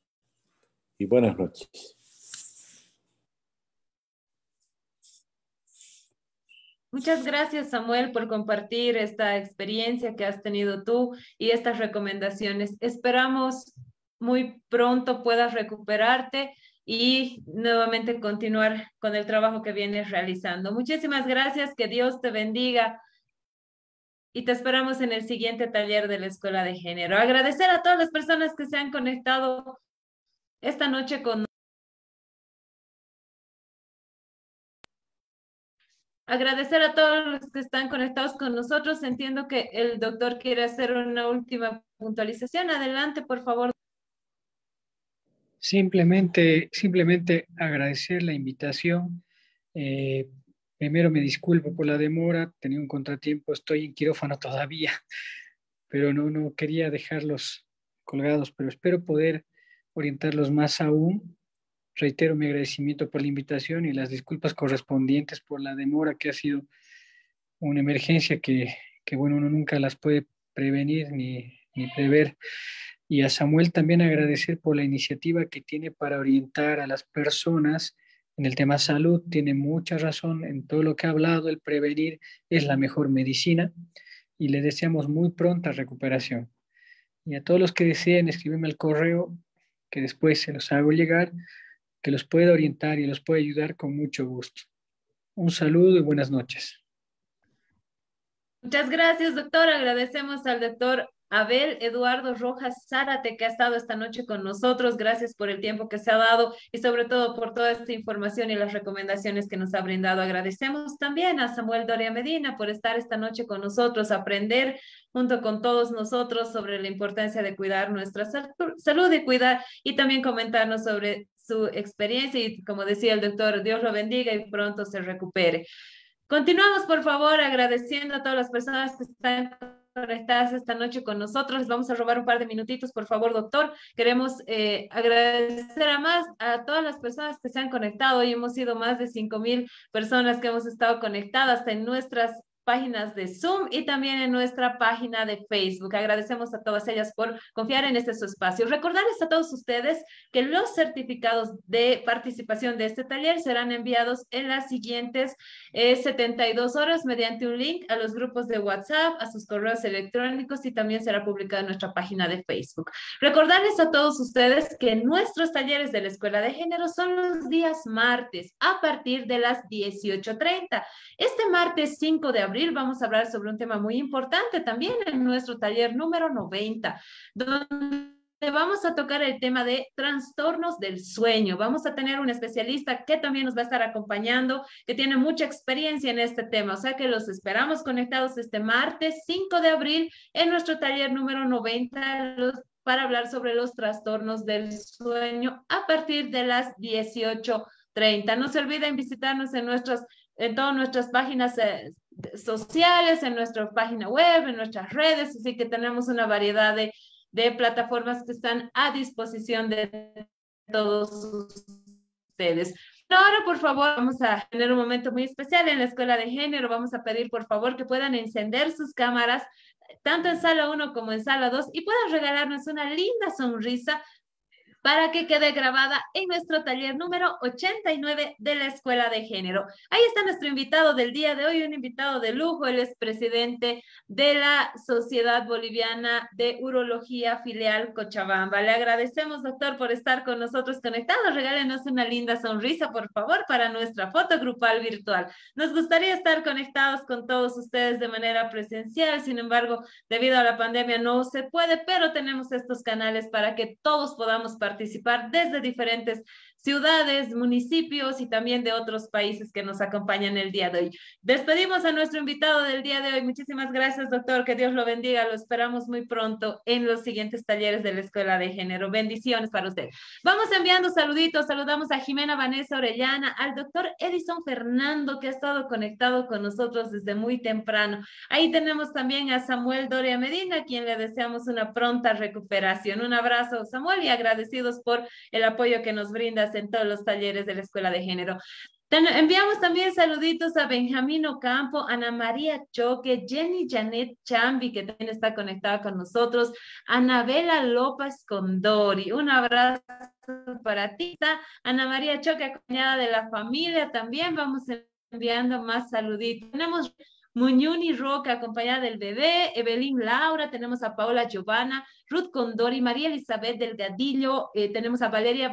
Y buenas noches. Muchas gracias, Samuel, por compartir esta experiencia que has tenido tú y estas recomendaciones. Esperamos muy pronto puedas recuperarte y nuevamente continuar con el trabajo que vienes realizando. Muchísimas gracias, que Dios te bendiga y te esperamos en el siguiente taller de la Escuela de Género. Agradecer a todas las personas que se han conectado esta noche con Agradecer a todos los que están conectados con nosotros. Entiendo que el doctor quiere hacer una última puntualización. Adelante, por favor. Simplemente, simplemente agradecer la invitación. Eh, primero me disculpo por la demora, tenía un contratiempo, estoy en quirófano todavía, *laughs* pero no, no quería dejarlos colgados, pero espero poder orientarlos más aún reitero mi agradecimiento por la invitación y las disculpas correspondientes por la demora que ha sido una emergencia que, que bueno, uno nunca las puede prevenir ni, ni prever. Y a Samuel también agradecer por la iniciativa que tiene para orientar a las personas en el tema salud. Tiene mucha razón en todo lo que ha hablado. El prevenir es la mejor medicina y le deseamos muy pronta recuperación. Y a todos los que deseen escribirme al correo, que después se los hago llegar, que los pueda orientar y los pueda ayudar con mucho gusto. Un saludo y buenas noches. Muchas gracias, doctor. Agradecemos al doctor Abel Eduardo Rojas Zárate, que ha estado esta noche con nosotros. Gracias por el tiempo que se ha dado y sobre todo por toda esta información y las recomendaciones que nos ha brindado. Agradecemos también a Samuel Doria Medina por estar esta noche con nosotros, aprender junto con todos nosotros sobre la importancia de cuidar nuestra salud y cuidar y también comentarnos sobre su experiencia y como decía el doctor, Dios lo bendiga y pronto se recupere. Continuamos, por favor, agradeciendo a todas las personas que están conectadas esta noche con nosotros. Les vamos a robar un par de minutitos, por favor, doctor. Queremos eh, agradecer a más a todas las personas que se han conectado. Hoy hemos sido más de 5 mil personas que hemos estado conectadas en nuestras páginas de Zoom y también en nuestra página de Facebook. Agradecemos a todas ellas por confiar en este espacio. Recordarles a todos ustedes que los certificados de participación de este taller serán enviados en las siguientes 72 eh, horas mediante un link a los grupos de WhatsApp, a sus correos electrónicos y también será publicado en nuestra página de Facebook. Recordarles a todos ustedes que nuestros talleres de la Escuela de Género son los días martes a partir de las 18.30. Este martes 5 de abril vamos a hablar sobre un tema muy importante también en nuestro taller número 90, donde vamos a tocar el tema de trastornos del sueño. Vamos a tener un especialista que también nos va a estar acompañando, que tiene mucha experiencia en este tema. O sea que los esperamos conectados este martes 5 de abril en nuestro taller número 90 para hablar sobre los trastornos del sueño a partir de las 18.30. No se olviden visitarnos en nuestros en todas nuestras páginas eh, sociales, en nuestra página web, en nuestras redes, así que tenemos una variedad de, de plataformas que están a disposición de todos ustedes. Ahora, por favor, vamos a tener un momento muy especial en la Escuela de Género. Vamos a pedir, por favor, que puedan encender sus cámaras, tanto en sala 1 como en sala 2, y puedan regalarnos una linda sonrisa para que quede grabada en nuestro taller número 89 de la Escuela de Género. Ahí está nuestro invitado del día de hoy, un invitado de lujo, él es presidente de la Sociedad Boliviana de Urología Filial Cochabamba. Le agradecemos, doctor, por estar con nosotros conectados. Regálenos una linda sonrisa, por favor, para nuestra foto grupal virtual. Nos gustaría estar conectados con todos ustedes de manera presencial, sin embargo, debido a la pandemia no se puede, pero tenemos estos canales para que todos podamos participar participar desde diferentes ciudades, municipios y también de otros países que nos acompañan el día de hoy. Despedimos a nuestro invitado del día de hoy. Muchísimas gracias, doctor. Que Dios lo bendiga. Lo esperamos muy pronto en los siguientes talleres de la Escuela de Género. Bendiciones para usted. Vamos enviando saluditos. Saludamos a Jimena Vanessa Orellana, al doctor Edison Fernando, que ha estado conectado con nosotros desde muy temprano. Ahí tenemos también a Samuel Doria Medina, a quien le deseamos una pronta recuperación. Un abrazo, Samuel, y agradecidos por el apoyo que nos brinda en todos los talleres de la Escuela de Género. enviamos también saluditos a Benjamín Ocampo, Ana María Choque, Jenny Janet Chambi, que también está conectada con nosotros, Anabela López Condori. Un abrazo para ti. Ana María Choque, acompañada de la familia, también vamos enviando más saluditos. Tenemos Muñuni Roca, acompañada del bebé, Evelyn Laura, tenemos a Paola Giovanna, Ruth Condori, María Elizabeth Delgadillo, eh, tenemos a Valeria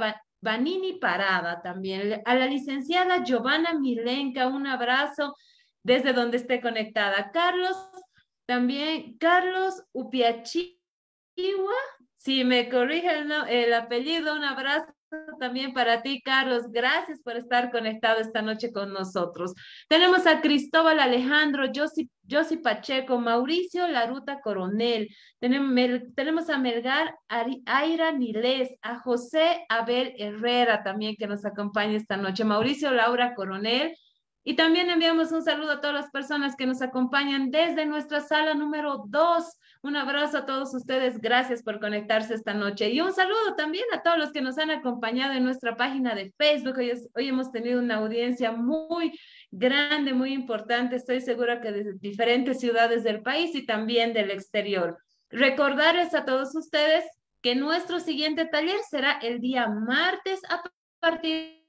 Vanini Parada también. A la licenciada Giovanna Milenka, un abrazo desde donde esté conectada. Carlos, también Carlos Upiachiwa, si me corrige el apellido, un abrazo también para ti, Carlos. Gracias por estar conectado esta noche con nosotros. Tenemos a Cristóbal Alejandro, Josi, Pacheco, Mauricio Laruta Coronel. Tenemos, a Melgar Aira Niles, a José Abel Herrera también que nos acompaña esta noche. Mauricio Laura Coronel. Y también enviamos un saludo a todas las personas que nos acompañan desde nuestra sala número 2 Un abrazo a todos ustedes. Gracias por conectarse esta noche. Y un saludo también a todos los que nos han acompañado en nuestra página de Facebook. Hoy, hoy hemos tenido una audiencia muy grande, muy importante. Estoy segura que de diferentes ciudades del país y también del exterior. Recordarles a todos ustedes que nuestro siguiente taller será el día martes a partir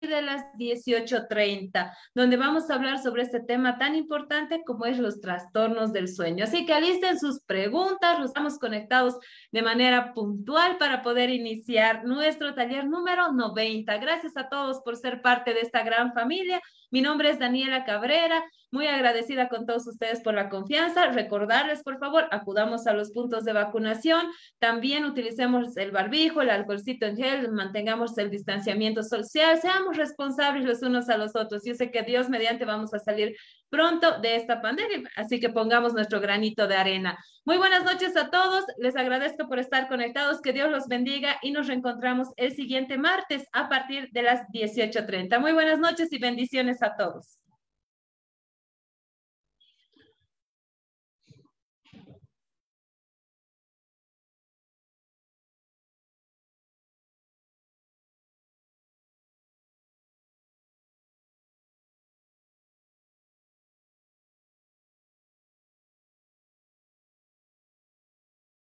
de las 18.30, donde vamos a hablar sobre este tema tan importante como es los trastornos del sueño. Así que alisten sus preguntas, los estamos conectados de manera puntual para poder iniciar nuestro taller número 90. Gracias a todos por ser parte de esta gran familia. Mi nombre es Daniela Cabrera, muy agradecida con todos ustedes por la confianza. Recordarles, por favor, acudamos a los puntos de vacunación. También utilicemos el barbijo, el alcoholcito en gel, mantengamos el distanciamiento social, seamos responsables los unos a los otros. Yo sé que Dios mediante vamos a salir pronto de esta pandemia, así que pongamos nuestro granito de arena. Muy buenas noches a todos, les agradezco por estar conectados, que Dios los bendiga y nos reencontramos el siguiente martes a partir de las 18.30. Muy buenas noches y bendiciones a todos.